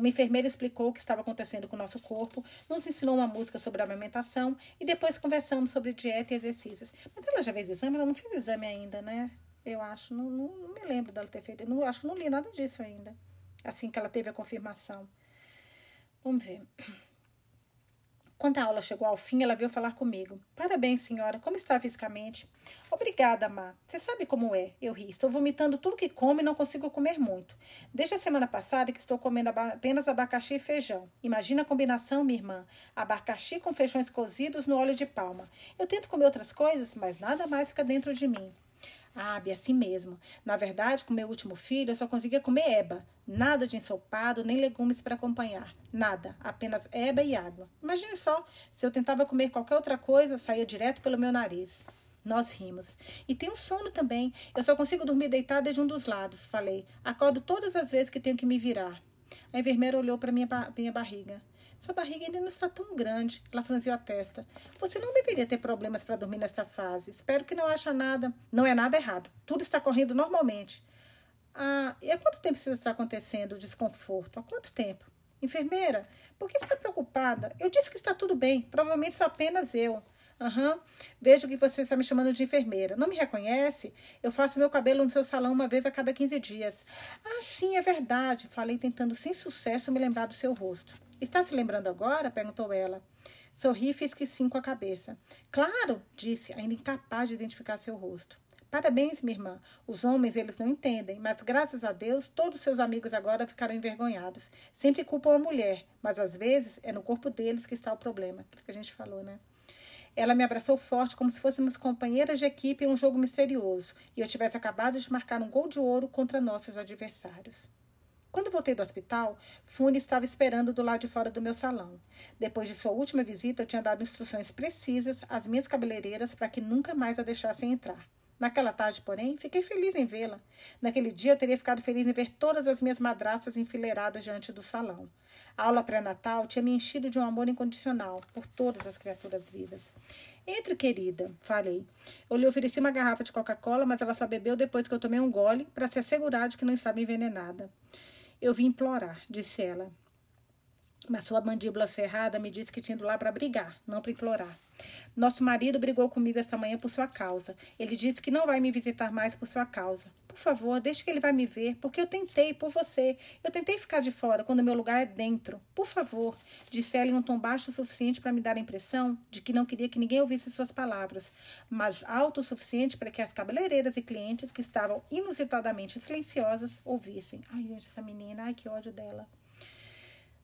A: Uma enfermeira explicou o que estava acontecendo com o nosso corpo, nos ensinou uma música sobre amamentação e depois conversamos sobre dieta e exercícios. Mas ela já fez exame? Ela não fez exame ainda, né? Eu acho, não, não, não me lembro dela ter feito. Eu não, acho que não li nada disso ainda. Assim que ela teve a confirmação. Vamos ver. Quando a aula chegou ao fim, ela veio falar comigo. Parabéns, senhora. Como está fisicamente? Obrigada, Má. Você sabe como é? Eu ri. Estou vomitando tudo que como e não consigo comer muito. Desde a semana passada que estou comendo apenas abacaxi e feijão. Imagina a combinação, minha irmã. Abacaxi com feijões cozidos no óleo de palma. Eu tento comer outras coisas, mas nada mais fica dentro de mim. Ah, é assim mesmo. Na verdade, com meu último filho, eu só conseguia comer eba. Nada de ensopado, nem legumes para acompanhar. Nada. Apenas eba e água. Imagine só, se eu tentava comer qualquer outra coisa, saía direto pelo meu nariz. Nós rimos. E tenho sono também. Eu só consigo dormir deitada de um dos lados, falei. Acordo todas as vezes que tenho que me virar. A enfermeira olhou para minha, minha barriga. Sua barriga ainda não está tão grande. Ela franziu a testa. Você não deveria ter problemas para dormir nesta fase. Espero que não acha nada. Não é nada errado. Tudo está correndo normalmente. Ah, e há quanto tempo isso está acontecendo, o desconforto? Há quanto tempo? Enfermeira, por que está preocupada? Eu disse que está tudo bem. Provavelmente sou apenas eu. Aham. Uhum. Vejo que você está me chamando de enfermeira. Não me reconhece? Eu faço meu cabelo no seu salão uma vez a cada 15 dias. Ah, sim, é verdade. Falei tentando sem sucesso me lembrar do seu rosto. Está se lembrando agora? perguntou ela. Sorri e fiz que sim com a cabeça. Claro, disse, ainda incapaz de identificar seu rosto. Parabéns, minha irmã. Os homens, eles não entendem, mas graças a Deus, todos seus amigos agora ficaram envergonhados. Sempre culpam a mulher, mas às vezes é no corpo deles que está o problema. Aquilo que a gente falou, né? Ela me abraçou forte, como se fôssemos companheiras de equipe em um jogo misterioso, e eu tivesse acabado de marcar um gol de ouro contra nossos adversários. Quando voltei do hospital, Fune estava esperando do lado de fora do meu salão. Depois de sua última visita, eu tinha dado instruções precisas às minhas cabeleireiras para que nunca mais a deixassem entrar. Naquela tarde, porém, fiquei feliz em vê-la. Naquele dia, teria ficado feliz em ver todas as minhas madraças enfileiradas diante do salão. A aula pré-natal tinha me enchido de um amor incondicional por todas as criaturas vivas. Entre, querida, falei. Eu lhe ofereci uma garrafa de Coca-Cola, mas ela só bebeu depois que eu tomei um gole para se assegurar de que não estava envenenada. Eu vim implorar, disse ela. Mas sua mandíbula cerrada me disse que tinha ido lá para brigar, não para implorar. Nosso marido brigou comigo esta manhã por sua causa. Ele disse que não vai me visitar mais por sua causa. Por favor, deixe que ele vá me ver, porque eu tentei por você. Eu tentei ficar de fora quando meu lugar é dentro. Por favor, disse ela em um tom baixo o suficiente para me dar a impressão de que não queria que ninguém ouvisse suas palavras, mas alto o suficiente para que as cabeleireiras e clientes que estavam inusitadamente silenciosas ouvissem. Ai, gente, essa menina, ai, que ódio dela.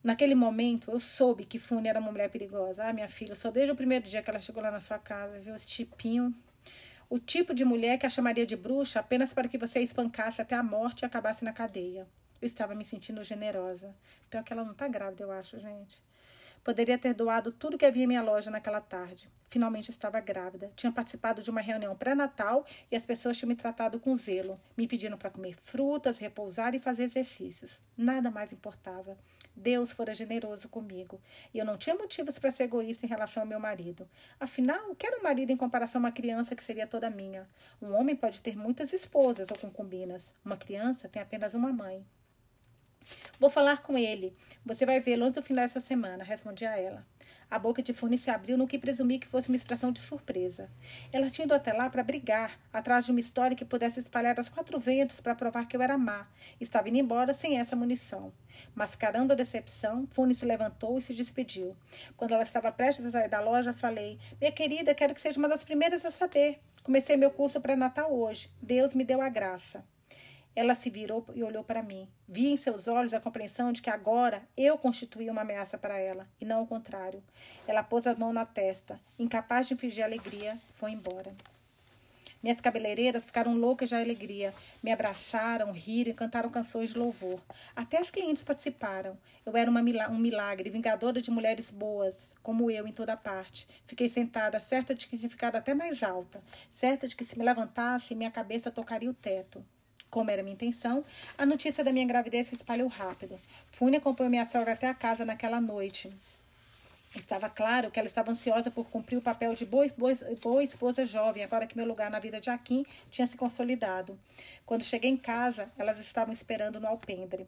A: Naquele momento, eu soube que Fune era uma mulher perigosa. Ah, minha filha, só desde o primeiro dia que ela chegou lá na sua casa, viu esse tipinho. O tipo de mulher que a chamaria de bruxa apenas para que você a espancasse até a morte e acabasse na cadeia. Eu estava me sentindo generosa. Pior que ela não está grávida, eu acho, gente. Poderia ter doado tudo que havia em minha loja naquela tarde. Finalmente estava grávida. Tinha participado de uma reunião pré-natal e as pessoas tinham me tratado com zelo. Me pedindo para comer frutas, repousar e fazer exercícios. Nada mais importava. Deus fora generoso comigo. E eu não tinha motivos para ser egoísta em relação ao meu marido. Afinal, o que era um marido em comparação a uma criança que seria toda minha? Um homem pode ter muitas esposas ou concubinas. Uma criança tem apenas uma mãe. Vou falar com ele. Você vai vê-lo antes do final dessa semana, respondi a ela. A boca de Fune se abriu no que presumi que fosse uma expressão de surpresa. Ela tinha ido até lá para brigar, atrás de uma história que pudesse espalhar aos quatro ventos para provar que eu era má. Estava indo embora sem essa munição. Mascarando a decepção, Fune se levantou e se despediu. Quando ela estava prestes a sair da loja, falei: Minha querida, quero que seja uma das primeiras a saber. Comecei meu curso pré-natal hoje. Deus me deu a graça. Ela se virou e olhou para mim. Vi em seus olhos a compreensão de que agora eu constituía uma ameaça para ela, e não o contrário. Ela pôs a mão na testa. Incapaz de fingir alegria, foi embora. Minhas cabeleireiras ficaram loucas de alegria. Me abraçaram, riram e cantaram canções de louvor. Até as clientes participaram. Eu era um milagre, vingadora de mulheres boas, como eu em toda parte. Fiquei sentada, certa de que tinha ficado até mais alta, certa de que se me levantasse, minha cabeça tocaria o teto. Como era minha intenção, a notícia da minha gravidez se espalhou rápido. Fune acompanhou minha sogra até a casa naquela noite. Estava claro que ela estava ansiosa por cumprir o papel de boa, boa, boa esposa jovem, agora que meu lugar na vida de Akin tinha se consolidado. Quando cheguei em casa, elas estavam esperando no alpendre.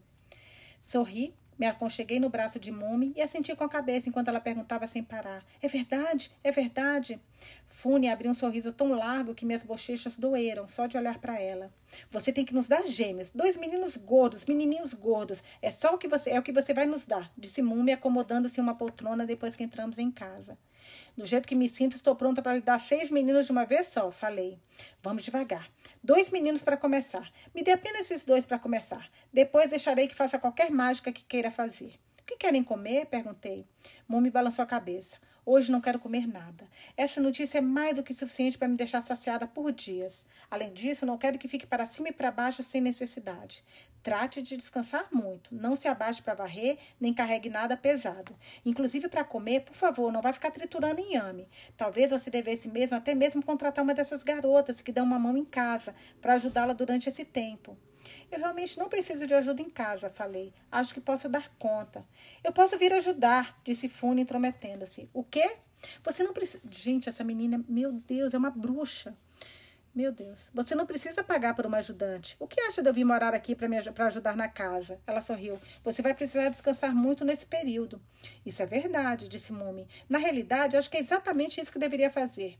A: Sorri me aconcheguei no braço de Mume e assenti com a cabeça enquanto ela perguntava sem parar: É verdade? É verdade? Fune abriu um sorriso tão largo que minhas bochechas doeram só de olhar para ela. Você tem que nos dar gêmeos, dois meninos gordos, menininhos gordos. É só o que você é o que você vai nos dar, disse Mume acomodando-se em uma poltrona depois que entramos em casa. Do jeito que me sinto, estou pronta para dar seis meninos de uma vez só, falei. Vamos devagar. Dois meninos para começar. Me dê apenas esses dois para começar. Depois deixarei que faça qualquer mágica que queira fazer. O que querem comer? perguntei. Mumi balançou a cabeça. Hoje não quero comer nada. Essa notícia é mais do que suficiente para me deixar saciada por dias. Além disso, não quero que fique para cima e para baixo sem necessidade. Trate de descansar muito. Não se abaixe para varrer, nem carregue nada pesado. Inclusive para comer, por favor, não vai ficar triturando inhame. Talvez você devesse mesmo até mesmo contratar uma dessas garotas que dão uma mão em casa para ajudá-la durante esse tempo. Eu realmente não preciso de ajuda em casa, falei. Acho que posso dar conta. Eu posso vir ajudar, disse Fune, intrometendo-se. O quê? Você não precisa. Gente, essa menina, meu Deus, é uma bruxa. Meu Deus. Você não precisa pagar por uma ajudante. O que acha de eu vir morar aqui para ajudar na casa? Ela sorriu. Você vai precisar descansar muito nesse período. Isso é verdade, disse Mumi. Na realidade, acho que é exatamente isso que deveria fazer.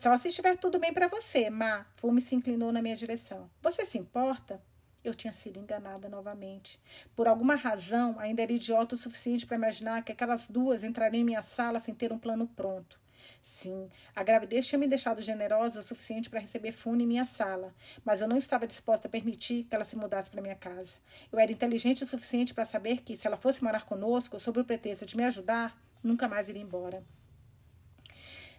A: Só se estiver tudo bem para você, Má. Fume se inclinou na minha direção. Você se importa? Eu tinha sido enganada novamente. Por alguma razão, ainda era idiota o suficiente para imaginar que aquelas duas entrariam em minha sala sem ter um plano pronto. Sim, a gravidez tinha me deixado generosa o suficiente para receber Fune em minha sala, mas eu não estava disposta a permitir que ela se mudasse para minha casa. Eu era inteligente o suficiente para saber que, se ela fosse morar conosco, sob o pretexto de me ajudar, nunca mais iria embora.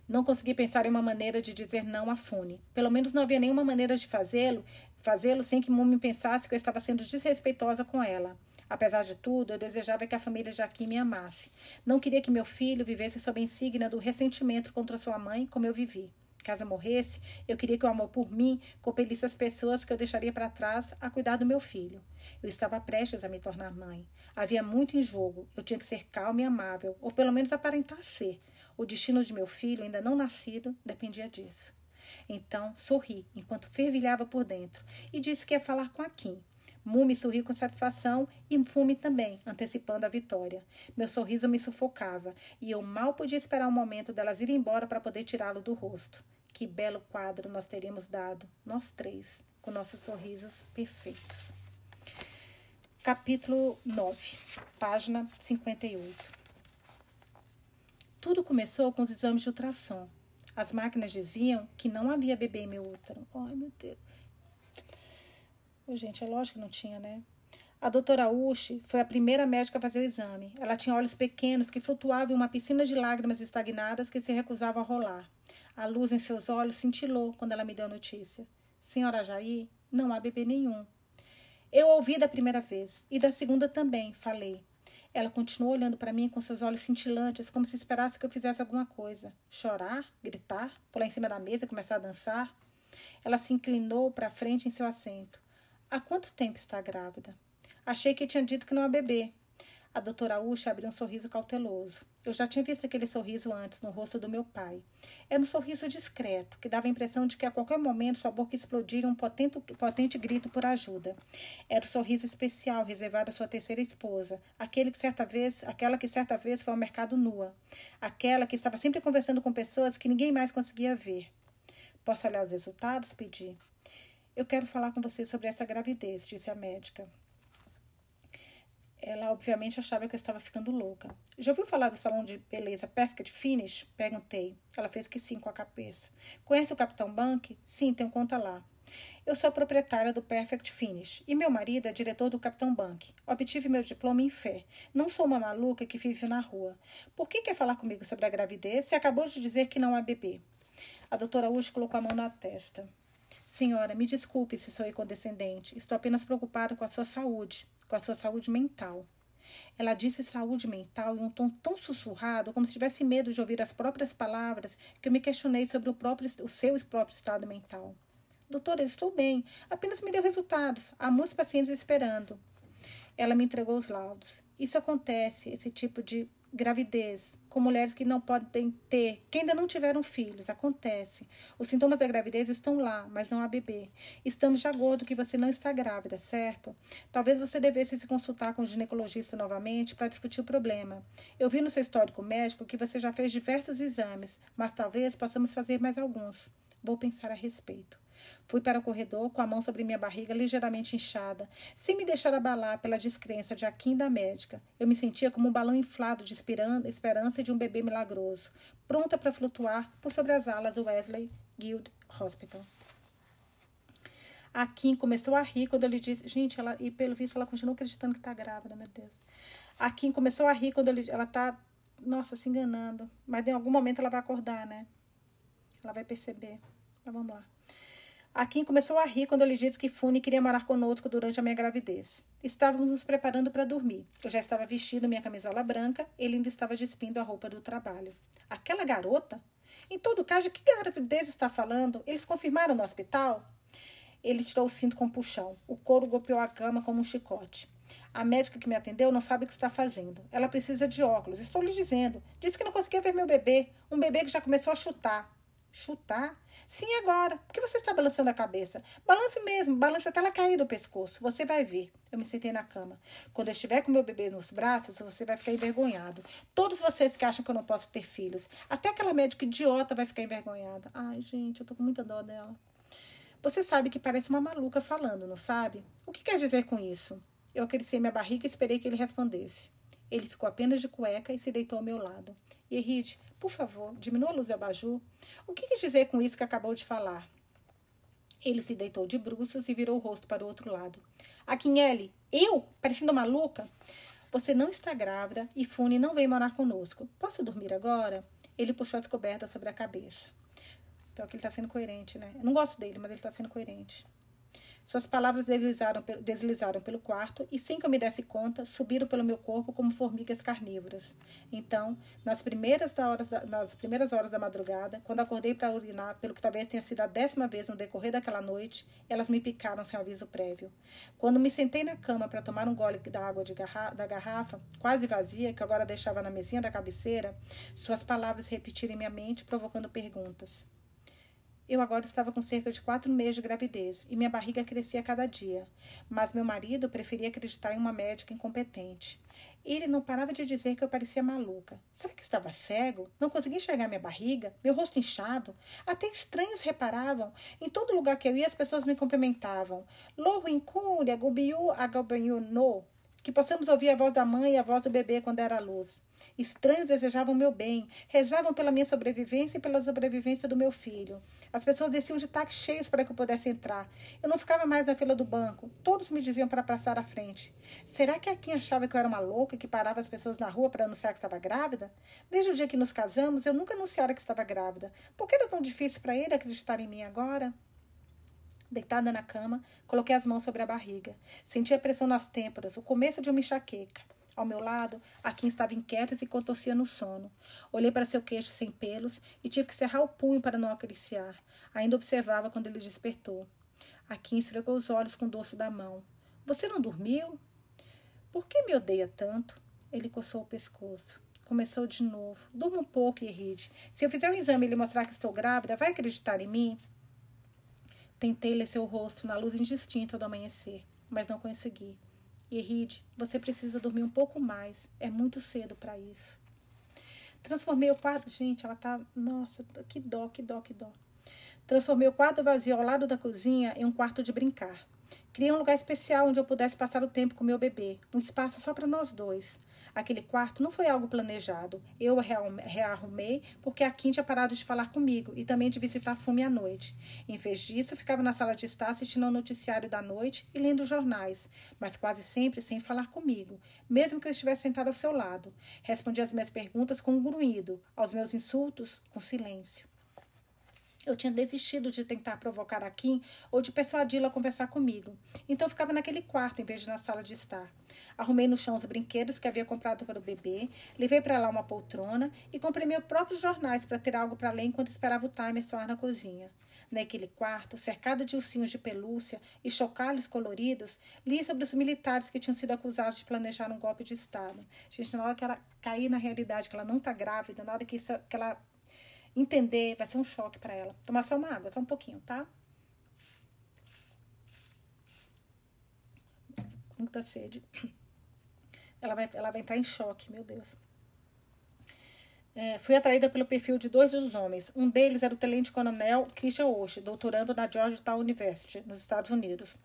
A: Não consegui pensar em uma maneira de dizer não a Fune. Pelo menos não havia nenhuma maneira de fazê-lo, fazê-lo sem que Mumi pensasse que eu estava sendo desrespeitosa com ela. Apesar de tudo, eu desejava que a família Jaquim me amasse. Não queria que meu filho vivesse sob a insígnia do ressentimento contra sua mãe, como eu vivi. Caso eu morresse, eu queria que o amor por mim compelisse as pessoas que eu deixaria para trás a cuidar do meu filho. Eu estava prestes a me tornar mãe. Havia muito em jogo. Eu tinha que ser calma e amável, ou pelo menos aparentar ser. O destino de meu filho, ainda não nascido, dependia disso. Então, sorri, enquanto fervilhava por dentro, e disse que ia falar com a Kim. Mumi sorriu com satisfação e Fume também, antecipando a vitória. Meu sorriso me sufocava e eu mal podia esperar o momento delas ir embora para poder tirá-lo do rosto. Que belo quadro nós teríamos dado, nós três, com nossos sorrisos perfeitos. Capítulo 9, página 58. Tudo começou com os exames de ultrassom. As máquinas diziam que não havia bebê em meu útero. Ai, meu Deus. Gente, é lógico que não tinha, né? A doutora Ushi foi a primeira médica a fazer o exame. Ela tinha olhos pequenos que flutuavam em uma piscina de lágrimas estagnadas que se recusavam a rolar. A luz em seus olhos cintilou quando ela me deu a notícia. Senhora Jair, não há bebê nenhum. Eu ouvi da primeira vez e da segunda também, falei. Ela continuou olhando para mim com seus olhos cintilantes, como se esperasse que eu fizesse alguma coisa. Chorar, gritar, pular em cima da mesa e começar a dançar. Ela se inclinou para frente em seu assento. Há quanto tempo está grávida? Achei que tinha dito que não há bebê. A doutora Usha abriu um sorriso cauteloso. Eu já tinha visto aquele sorriso antes no rosto do meu pai. Era um sorriso discreto, que dava a impressão de que a qualquer momento sua boca explodiria um potente, potente grito por ajuda. Era o sorriso especial reservado à sua terceira esposa, aquele que certa vez, aquela que certa vez foi ao mercado nua, aquela que estava sempre conversando com pessoas que ninguém mais conseguia ver. Posso olhar os resultados? Pedi. Eu quero falar com você sobre essa gravidez, disse a médica. Ela obviamente achava que eu estava ficando louca. Já ouviu falar do salão de beleza Perfect Finish? Perguntei. Ela fez que sim com a cabeça. Conhece o Capitão Bank? Sim, tem conta lá. Eu sou proprietária do Perfect Finish e meu marido é diretor do Capitão Bank. Obtive meu diploma em fé. Não sou uma maluca que vive na rua. Por que quer falar comigo sobre a gravidez se acabou de dizer que não há bebê? A doutora Ush colocou a mão na testa. Senhora, me desculpe se sou incondescendente. Estou apenas preocupada com a sua saúde com a sua saúde mental. Ela disse saúde mental em um tom tão sussurrado, como se tivesse medo de ouvir as próprias palavras, que eu me questionei sobre o, próprio, o seu próprio estado mental. Doutora, estou bem. Apenas me deu resultados. Há muitos pacientes esperando. Ela me entregou os laudos. Isso acontece, esse tipo de gravidez, com mulheres que não podem ter, que ainda não tiveram filhos, acontece. Os sintomas da gravidez estão lá, mas não há bebê. Estamos de acordo que você não está grávida, certo? Talvez você devesse se consultar com o ginecologista novamente para discutir o problema. Eu vi no seu histórico médico que você já fez diversos exames, mas talvez possamos fazer mais alguns. Vou pensar a respeito. Fui para o corredor com a mão sobre minha barriga ligeiramente inchada, sem me deixar abalar pela descrença de Akin da médica. Eu me sentia como um balão inflado de esperança de um bebê milagroso, pronta para flutuar por sobre as alas do Wesley Guild Hospital. A começou a rir quando ele disse. Gente, ela, e pelo visto ela continua acreditando que está grávida, meu Deus. A começou a rir quando ele, ela está, nossa, se enganando. Mas em algum momento ela vai acordar, né? Ela vai perceber. Mas vamos lá. A Kim começou a rir quando eu lhe disse que Fune queria morar conosco durante a minha gravidez. Estávamos nos preparando para dormir. Eu já estava vestindo minha camisola branca, ele ainda estava despindo a roupa do trabalho. Aquela garota? Em todo caso, de que gravidez está falando? Eles confirmaram no hospital? Ele tirou o cinto com um puxão. O couro golpeou a cama como um chicote. A médica que me atendeu não sabe o que está fazendo. Ela precisa de óculos. Estou lhe dizendo. Disse que não conseguia ver meu bebê. Um bebê que já começou a chutar. Chutar? Sim, agora. Por que você está balançando a cabeça? Balance mesmo, balance até ela cair do pescoço. Você vai ver. Eu me sentei na cama. Quando eu estiver com meu bebê nos braços, você vai ficar envergonhado. Todos vocês que acham que eu não posso ter filhos. Até aquela médica idiota vai ficar envergonhada. Ai, gente, eu tô com muita dó dela. Você sabe que parece uma maluca falando, não sabe? O que quer dizer com isso? Eu acariciei minha barriga e esperei que ele respondesse. Ele ficou apenas de cueca e se deitou ao meu lado. Erride, por favor, diminua a luz do abajur. O que quis dizer com isso que acabou de falar? Ele se deitou de bruços e virou o rosto para o outro lado. Aquinelli, eu? Parecendo maluca? Você não está grávida e Fune não veio morar conosco. Posso dormir agora? Ele puxou a descoberta sobre a cabeça. Pior que ele está sendo coerente, né? Eu não gosto dele, mas ele está sendo coerente. Suas palavras deslizaram, deslizaram pelo quarto e, sem que eu me desse conta, subiram pelo meu corpo como formigas carnívoras. Então, nas primeiras, horas da, nas primeiras horas da madrugada, quando acordei para urinar, pelo que talvez tenha sido a décima vez no decorrer daquela noite, elas me picaram sem aviso prévio. Quando me sentei na cama para tomar um gole da água garra da garrafa, quase vazia, que agora deixava na mesinha da cabeceira, suas palavras repetiram em minha mente, provocando perguntas. Eu agora estava com cerca de quatro meses de gravidez e minha barriga crescia a cada dia, mas meu marido preferia acreditar em uma médica incompetente. Ele não parava de dizer que eu parecia maluca. Será que estava cego? Não conseguia enxergar minha barriga? Meu rosto inchado? Até estranhos reparavam. Em todo lugar que eu ia, as pessoas me cumprimentavam. Loho incúria, gubiu agabanhu no que possamos ouvir a voz da mãe e a voz do bebê quando era luz. Estranhos desejavam meu bem, rezavam pela minha sobrevivência e pela sobrevivência do meu filho. As pessoas desciam de táxis cheios para que eu pudesse entrar. Eu não ficava mais na fila do banco. Todos me diziam para passar à frente. Será que a Kim achava que eu era uma louca que parava as pessoas na rua para anunciar que estava grávida? Desde o dia que nos casamos, eu nunca anunciara que estava grávida. Por que era tão difícil para ele acreditar em mim agora? Deitada na cama, coloquei as mãos sobre a barriga. Senti a pressão nas têmporas, o começo de uma enxaqueca. Ao meu lado, a Kim estava inquieta e se contorcia no sono. Olhei para seu queixo sem pelos e tive que cerrar o punho para não acariciar. Ainda observava quando ele despertou. A Kim esfregou os olhos com o dorso da mão. Você não dormiu? Por que me odeia tanto? Ele coçou o pescoço. Começou de novo. Durma um pouco, Yeride. Se eu fizer um exame e lhe mostrar que estou grávida, vai acreditar em mim? Tentei ler seu rosto na luz indistinta do amanhecer, mas não consegui. Yeride, você precisa dormir um pouco mais. É muito cedo para isso. Transformei o quarto. Gente, ela tá. Nossa, que dó, que dó, que dó. Transformei o quarto vazio ao lado da cozinha em um quarto de brincar. Criei um lugar especial onde eu pudesse passar o tempo com meu bebê, um espaço só para nós dois. Aquele quarto não foi algo planejado. Eu rearrumei porque a Kim tinha parado de falar comigo e também de visitar Fume à noite. Em vez disso, ficava na sala de estar assistindo ao noticiário da noite e lendo jornais, mas quase sempre sem falar comigo, mesmo que eu estivesse sentado ao seu lado. Respondia às minhas perguntas com um grunhido, aos meus insultos com silêncio. Eu tinha desistido de tentar provocar a Kim ou de persuadi-la a conversar comigo. Então eu ficava naquele quarto em vez de na sala de estar. Arrumei no chão os brinquedos que havia comprado para o bebê, levei para lá uma poltrona e comprei meus próprios jornais para ter algo para ler enquanto esperava o timer soar na cozinha. Naquele quarto, cercada de ursinhos de pelúcia e chocalhos coloridos, li sobre os militares que tinham sido acusados de planejar um golpe de Estado. Gente, na hora que ela cair na realidade, que ela não está grávida, na hora que, isso, que ela entender, vai ser um choque para ela. Tomar só uma água, só um pouquinho, tá? Muita sede. Ela vai, ela vai entrar em choque, meu Deus. É, fui atraída pelo perfil de dois dos homens. Um deles era o tenente-coronel Christian Osh, doutorando na Georgetown University, nos Estados Unidos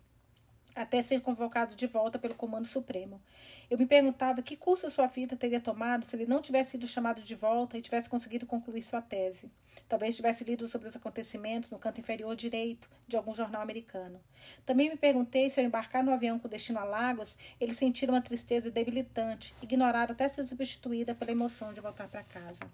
A: até ser convocado de volta pelo Comando Supremo. Eu me perguntava que curso sua vida teria tomado se ele não tivesse sido chamado de volta e tivesse conseguido concluir sua tese. Talvez tivesse lido sobre os acontecimentos no canto inferior direito de algum jornal americano. Também me perguntei se ao embarcar no avião com destino a Lagos, ele sentira uma tristeza debilitante, ignorada até ser substituída pela emoção de voltar para casa.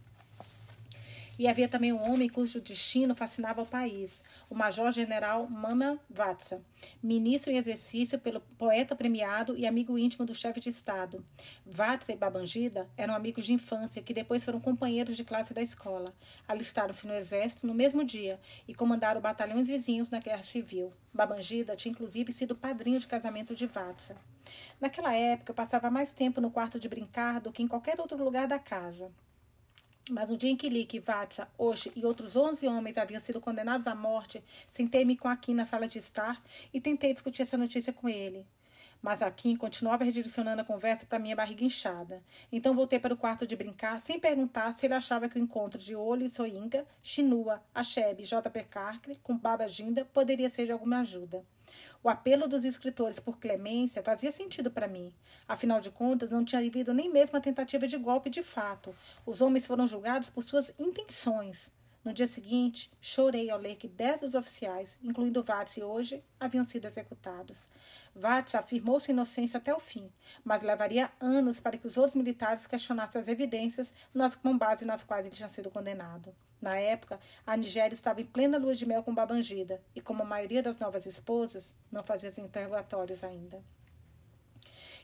A: E havia também um homem cujo destino fascinava o país, o major-general Mama Vatsa, ministro em exercício pelo poeta premiado e amigo íntimo do chefe de Estado. Vatsa e Babangida eram amigos de infância que depois foram companheiros de classe da escola. Alistaram-se no exército no mesmo dia e comandaram batalhões vizinhos na Guerra Civil. Babangida tinha inclusive sido padrinho de casamento de Vatsa. Naquela época, eu passava mais tempo no quarto de brincar do que em qualquer outro lugar da casa. Mas no dia em que li que Vatsa, Osh e outros 11 homens haviam sido condenados à morte, sentei-me com Akin na sala de estar e tentei discutir essa notícia com ele. Mas Akin continuava redirecionando a conversa para minha barriga inchada. Então voltei para o quarto de brincar, sem perguntar se ele achava que o encontro de Oli Soinga, Chinua, Achebe e J.P. Carcle com Baba Ginda poderia ser de alguma ajuda. O apelo dos escritores por clemência fazia sentido para mim. Afinal de contas, não tinha havido nem mesmo a tentativa de golpe de fato. Os homens foram julgados por suas intenções. No dia seguinte, chorei ao ler que dez dos oficiais, incluindo vários e hoje, haviam sido executados. Watts afirmou sua inocência até o fim, mas levaria anos para que os outros militares questionassem as evidências nas, com base nas quais ele tinha sido condenado. Na época, a Nigéria estava em plena lua de mel com Babangida e, como a maioria das novas esposas, não fazia os interrogatórios ainda.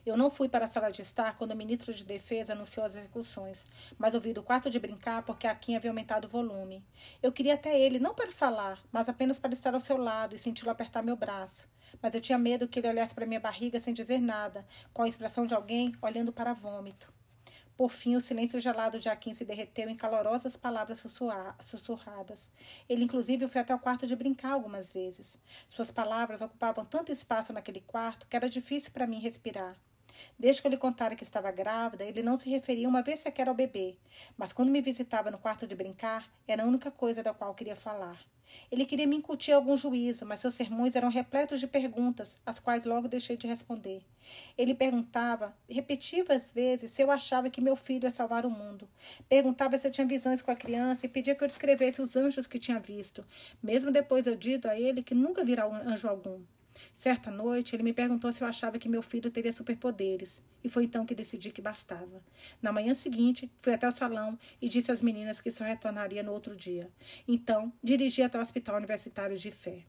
A: Eu não fui para a sala de estar quando o ministro de Defesa anunciou as execuções, mas ouvi do quarto de brincar porque a Kim havia aumentado o volume. Eu queria até ele, não para falar, mas apenas para estar ao seu lado e senti-lo apertar meu braço. Mas eu tinha medo que ele olhasse para minha barriga sem dizer nada, com a expressão de alguém olhando para vômito. Por fim, o silêncio gelado de Akin se derreteu em calorosas palavras sussurradas. Ele, inclusive, foi até o quarto de brincar algumas vezes. Suas palavras ocupavam tanto espaço naquele quarto que era difícil para mim respirar. Desde que eu lhe contara que estava grávida, ele não se referia uma vez sequer ao bebê, mas quando me visitava no quarto de brincar, era a única coisa da qual queria falar. Ele queria me incutir algum juízo, mas seus sermões eram repletos de perguntas, as quais logo deixei de responder. Ele perguntava, repetidas vezes, se eu achava que meu filho ia salvar o mundo. Perguntava se eu tinha visões com a criança e pedia que eu descrevesse os anjos que tinha visto, mesmo depois eu dito a ele que nunca virá anjo algum. Certa noite, ele me perguntou se eu achava que meu filho teria superpoderes, e foi então que decidi que bastava. Na manhã seguinte, fui até o salão e disse às meninas que só retornaria no outro dia. Então, dirigi até o Hospital Universitário de Fé.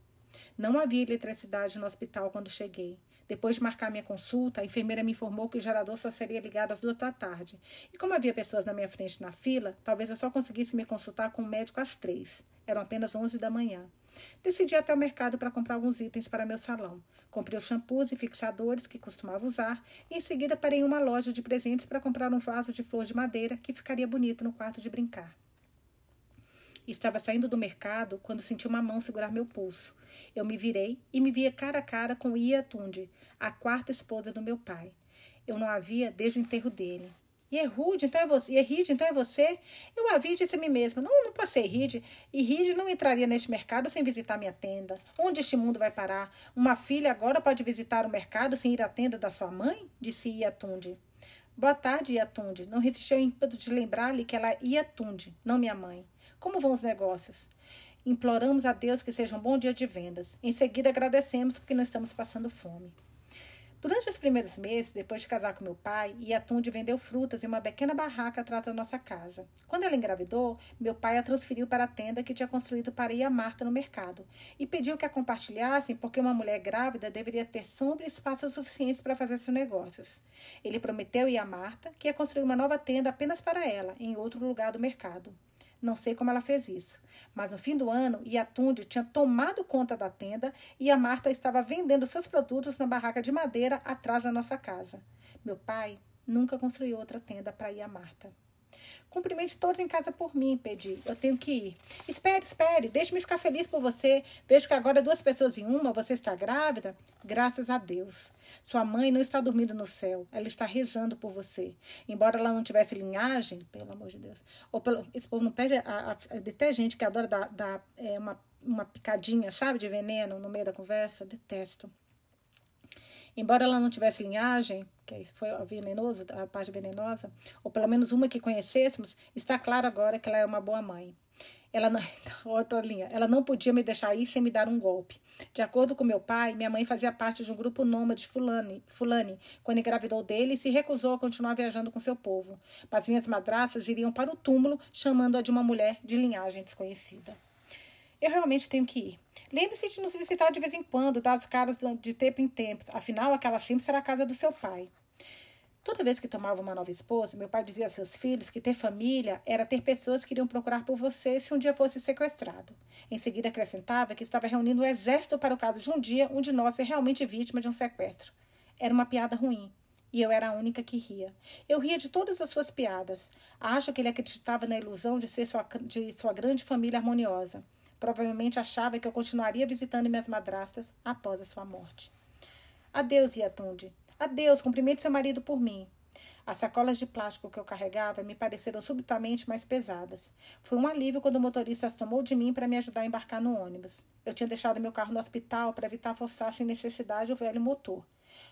A: Não havia eletricidade no hospital quando cheguei. Depois de marcar minha consulta, a enfermeira me informou que o gerador só seria ligado às duas da tarde. E como havia pessoas na minha frente na fila, talvez eu só conseguisse me consultar com o médico às três. Eram apenas onze da manhã. Decidi até o mercado para comprar alguns itens para meu salão. Comprei os shampoos e fixadores que costumava usar e em seguida parei em uma loja de presentes para comprar um vaso de flor de madeira que ficaria bonito no quarto de brincar. Estava saindo do mercado quando senti uma mão segurar meu pulso. Eu me virei e me via cara a cara com Ia Tunde, a quarta esposa do meu pai. Eu não a via desde o enterro dele. E é rude, então é você. E é então é você. Eu havia disse a mim mesma: não, não pode ser Ride. E Ride não entraria neste mercado sem visitar minha tenda. Onde este mundo vai parar? Uma filha agora pode visitar o mercado sem ir à tenda da sua mãe? Disse Iatunde. Boa tarde, Iatunde. Não resistiu ao ímpeto de lembrar-lhe que ela é Iatunde, não minha mãe. Como vão os negócios? Imploramos a Deus que seja um bom dia de vendas. Em seguida, agradecemos porque não estamos passando fome. Durante os primeiros meses, depois de casar com meu pai, Iatunde vendeu frutas em uma pequena barraca atrás da nossa casa. Quando ela engravidou, meu pai a transferiu para a tenda que tinha construído para ir a Marta no mercado e pediu que a compartilhassem porque uma mulher grávida deveria ter sombra e espaço suficientes para fazer seus negócios. Ele prometeu ir a Marta que ia construir uma nova tenda apenas para ela, em outro lugar do mercado. Não sei como ela fez isso. Mas no fim do ano, Iatunde tinha tomado conta da tenda e a Marta estava vendendo seus produtos na barraca de madeira atrás da nossa casa. Meu pai nunca construiu outra tenda para ir a Marta. Cumprimente todos em casa por mim, pedi. Eu tenho que ir. Espere, espere. Deixe-me ficar feliz por você. Vejo que agora duas pessoas em uma. Você está grávida? Graças a Deus. Sua mãe não está dormindo no céu. Ela está rezando por você. Embora ela não tivesse linhagem, pelo amor de Deus. Ou pelo, esse povo não pede. A, a, até gente que adora dar, dar é, uma, uma picadinha, sabe, de veneno no meio da conversa. Detesto. Embora ela não tivesse linhagem, que foi a venenoso, a parte venenosa, ou pelo menos uma que conhecêssemos, está claro agora que ela é uma boa mãe. Ela não, outra linha, ela não podia me deixar ir sem me dar um golpe. De acordo com meu pai, minha mãe fazia parte de um grupo nômade fulani, fulani quando engravidou dele e se recusou a continuar viajando com seu povo. Mas minhas madraças iriam para o túmulo chamando-a de uma mulher de linhagem desconhecida. Eu realmente tenho que ir. Lembre-se de nos visitar de vez em quando, dar as caras de tempo em tempo. Afinal, aquela sempre será a casa do seu pai. Toda vez que tomava uma nova esposa, meu pai dizia a seus filhos que ter família era ter pessoas que iriam procurar por você se um dia fosse sequestrado. Em seguida, acrescentava que estava reunindo um exército para o caso de um dia um de nós ser realmente vítima de um sequestro. Era uma piada ruim. E eu era a única que ria. Eu ria de todas as suas piadas. Acho que ele acreditava na ilusão de ser sua, de sua grande família harmoniosa. Provavelmente achava que eu continuaria visitando minhas madrastas após a sua morte. Adeus, Iatunde. Adeus, cumprimente seu marido por mim. As sacolas de plástico que eu carregava me pareceram subitamente mais pesadas. Foi um alívio quando o motorista as tomou de mim para me ajudar a embarcar no ônibus. Eu tinha deixado meu carro no hospital para evitar forçar sem necessidade o velho motor.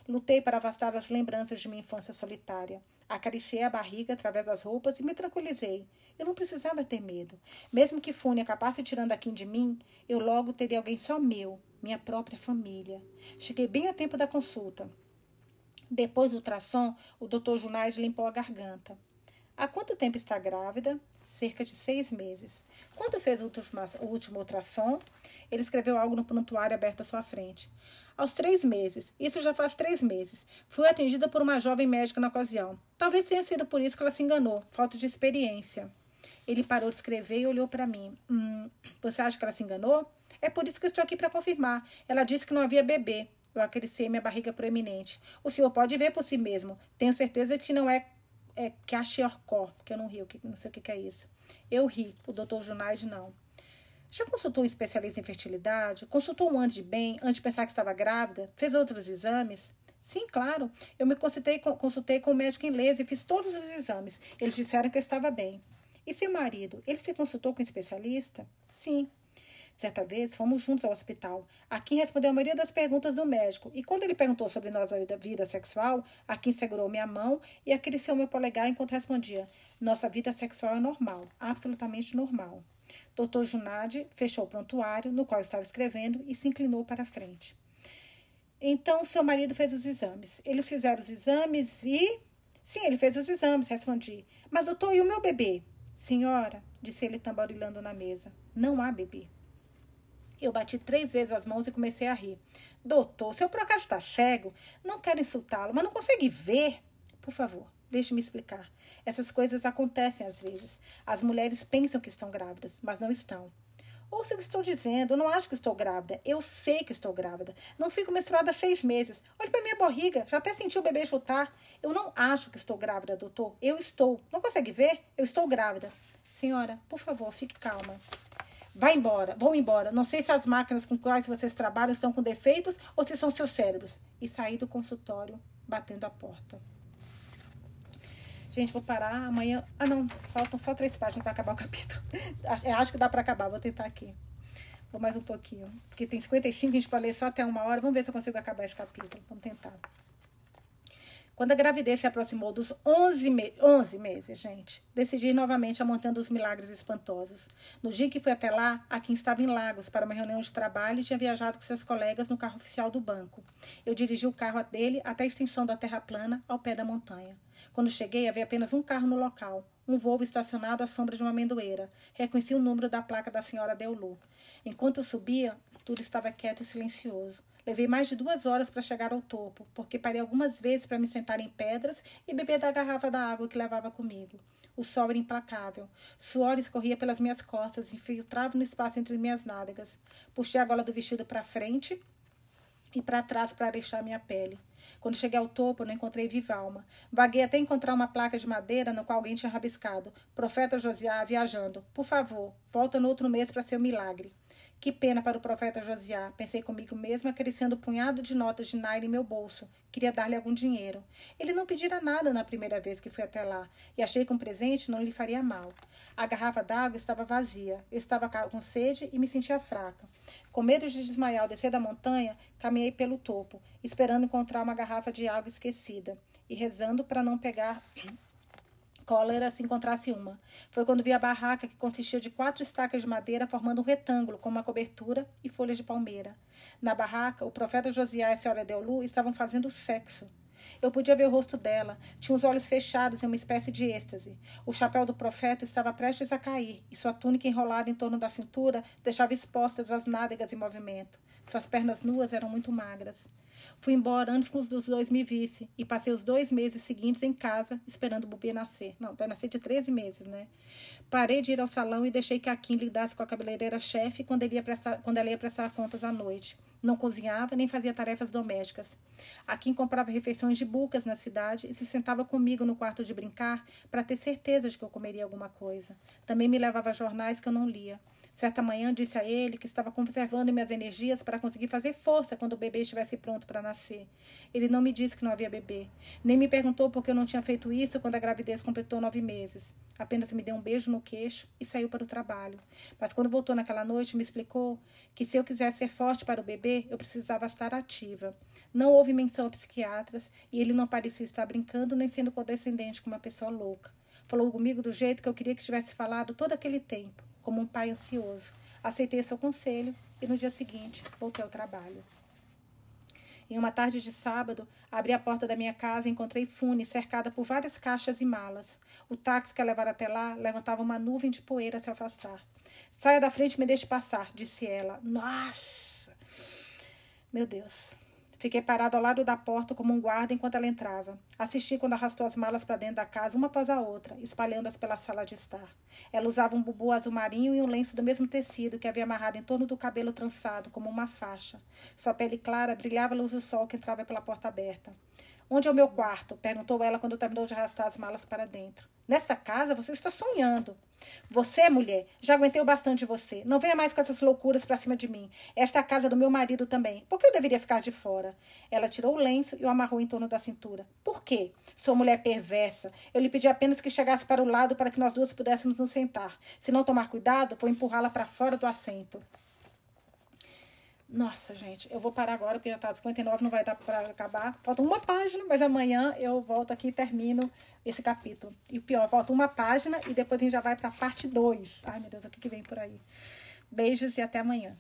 A: Lutei para afastar as lembranças de minha infância solitária. Acariciei a barriga através das roupas e me tranquilizei. Eu não precisava ter medo. Mesmo que Fune acabasse tirando aqui de mim, eu logo teria alguém só meu, minha própria família. Cheguei bem a tempo da consulta. Depois do ultrassom, o doutor Junaide limpou a garganta. Há quanto tempo está grávida? Cerca de seis meses. Quando fez o último ultrassom, ele escreveu algo no prontuário aberto à sua frente. Aos três meses, isso já faz três meses, fui atendida por uma jovem médica na ocasião. Talvez tenha sido por isso que ela se enganou, falta de experiência. Ele parou de escrever e olhou para mim. Hum, você acha que ela se enganou? É por isso que estou aqui para confirmar. Ela disse que não havia bebê. Eu acariciei minha barriga proeminente. O senhor pode ver por si mesmo. Tenho certeza que não é, é que achei orcó, porque eu não rio, que, não sei o que, que é isso. Eu ri, o doutor Junaide não. Já consultou um especialista em fertilidade? Consultou um antes de bem, antes de pensar que estava grávida? Fez outros exames? Sim, claro. Eu me consultei consultei com o médico inglês e fiz todos os exames. Eles disseram que eu estava bem. E seu marido? Ele se consultou com um especialista? Sim. Certa vez, fomos juntos ao hospital. Akin respondeu a maioria das perguntas do médico. E quando ele perguntou sobre nossa vida sexual, Akin segurou minha mão e acariciou meu polegar enquanto respondia: Nossa vida sexual é normal, absolutamente normal. Dr. Junade fechou o prontuário no qual estava escrevendo e se inclinou para a frente. Então, seu marido fez os exames. Eles fizeram os exames e. Sim, ele fez os exames, respondi. Mas, doutor, e o meu bebê? Senhora, disse ele tamborilando na mesa, não há bebê. Eu bati três vezes as mãos e comecei a rir. Doutor, se eu por acaso está cego, não quero insultá-lo, mas não consegue ver. Por favor, deixe-me explicar. Essas coisas acontecem às vezes. As mulheres pensam que estão grávidas, mas não estão. Ouça o que estou dizendo. Eu não acho que estou grávida. Eu sei que estou grávida. Não fico menstruada há seis meses. Olhe para minha barriga. Já até senti o bebê chutar. Eu não acho que estou grávida, doutor. Eu estou. Não consegue ver? Eu estou grávida. Senhora, por favor, fique calma. Vá embora, vão embora. Não sei se as máquinas com quais vocês trabalham estão com defeitos ou se são seus cérebros. E saí do consultório batendo a porta. Gente, vou parar amanhã. Ah, não, faltam só três páginas para acabar o capítulo. Acho, acho que dá para acabar, vou tentar aqui. Vou mais um pouquinho. Porque tem 55, a gente pode ler só até uma hora. Vamos ver se eu consigo acabar esse capítulo. Vamos tentar. Quando a gravidez se aproximou dos 11, me 11 meses, gente, decidi novamente à Montanha dos Milagres Espantosos. No dia que fui até lá, a Kim estava em Lagos para uma reunião de trabalho e tinha viajado com seus colegas no carro oficial do banco. Eu dirigi o carro dele até a extensão da terra plana, ao pé da montanha. Quando cheguei, havia apenas um carro no local, um Volvo estacionado à sombra de uma amendoeira. Reconheci o número da placa da senhora Deulu. Enquanto eu subia, tudo estava quieto e silencioso. Levei mais de duas horas para chegar ao topo, porque parei algumas vezes para me sentar em pedras e beber da garrafa da água que levava comigo. O sol era implacável. Suor escorria pelas minhas costas e infiltrava no espaço entre minhas nádegas. Puxei a gola do vestido para frente e para trás para deixar minha pele. Quando cheguei ao topo, não encontrei viva alma. Vaguei até encontrar uma placa de madeira no qual alguém tinha rabiscado. Profeta Josiá viajando. Por favor, volta no outro mês para ser um milagre. Que pena para o profeta Josiá, pensei comigo mesmo, acariciando o punhado de notas de Naira em meu bolso. Queria dar-lhe algum dinheiro. Ele não pedira nada na primeira vez que fui até lá, e achei que um presente não lhe faria mal. A garrafa d'água estava vazia. Eu estava com sede e me sentia fraca. Com medo de desmaiar ao descer da montanha, caminhei pelo topo, esperando encontrar uma garrafa de água esquecida, e rezando para não pegar cólera se encontrasse uma. Foi quando vi a barraca, que consistia de quatro estacas de madeira formando um retângulo com uma cobertura e folhas de palmeira. Na barraca, o profeta Josiá e a senhora Deolu estavam fazendo sexo. Eu podia ver o rosto dela. Tinha os olhos fechados em uma espécie de êxtase. O chapéu do profeta estava prestes a cair, e sua túnica enrolada em torno da cintura deixava expostas as nádegas em movimento. Suas pernas nuas eram muito magras. Fui embora antes que os dois me vissem e passei os dois meses seguintes em casa esperando o bebê nascer. Não, vai nascer de 13 meses, né? Parei de ir ao salão e deixei que a Kim lidasse com a cabeleireira-chefe quando, quando ela ia prestar contas à noite. Não cozinhava nem fazia tarefas domésticas. A Kim comprava refeições de bucas na cidade e se sentava comigo no quarto de brincar para ter certeza de que eu comeria alguma coisa. Também me levava jornais que eu não lia. Certa manhã disse a ele que estava conservando minhas energias para conseguir fazer força quando o bebê estivesse pronto para nascer. Ele não me disse que não havia bebê, nem me perguntou por que eu não tinha feito isso quando a gravidez completou nove meses. Apenas me deu um beijo no queixo e saiu para o trabalho. Mas quando voltou naquela noite, me explicou que se eu quisesse ser forte para o bebê, eu precisava estar ativa. Não houve menção a psiquiatras e ele não parecia estar brincando nem sendo condescendente com uma pessoa louca. Falou comigo do jeito que eu queria que tivesse falado todo aquele tempo, como um pai ansioso. Aceitei seu conselho e no dia seguinte voltei ao trabalho. Em uma tarde de sábado, abri a porta da minha casa e encontrei Fune cercada por várias caixas e malas. O táxi que a levara até lá levantava uma nuvem de poeira a se afastar. Saia da frente e me deixe passar, disse ela. Nossa! Meu Deus. Fiquei parado ao lado da porta como um guarda enquanto ela entrava. Assisti quando arrastou as malas para dentro da casa, uma após a outra, espalhando-as pela sala de estar. Ela usava um bubu azul marinho e um lenço do mesmo tecido que havia amarrado em torno do cabelo trançado, como uma faixa. Sua pele clara brilhava à luz do sol que entrava pela porta aberta. Onde é o meu quarto? perguntou ela quando terminou de arrastar as malas para dentro. Nessa casa você está sonhando. Você, mulher, já aguentei o bastante de você. Não venha mais com essas loucuras para cima de mim. Esta é a casa do meu marido também. Por que eu deveria ficar de fora? Ela tirou o lenço e o amarrou em torno da cintura. Por quê? Sou mulher perversa. Eu lhe pedi apenas que chegasse para o lado para que nós duas pudéssemos nos sentar. Se não tomar cuidado, vou empurrá-la para fora do assento. Nossa, gente, eu vou parar agora porque já tá 59, não vai dar para acabar. Falta uma página, mas amanhã eu volto aqui e termino esse capítulo. E o pior, falta uma página e depois a gente já vai para parte 2. Ai, meu Deus, o que, que vem por aí? Beijos e até amanhã.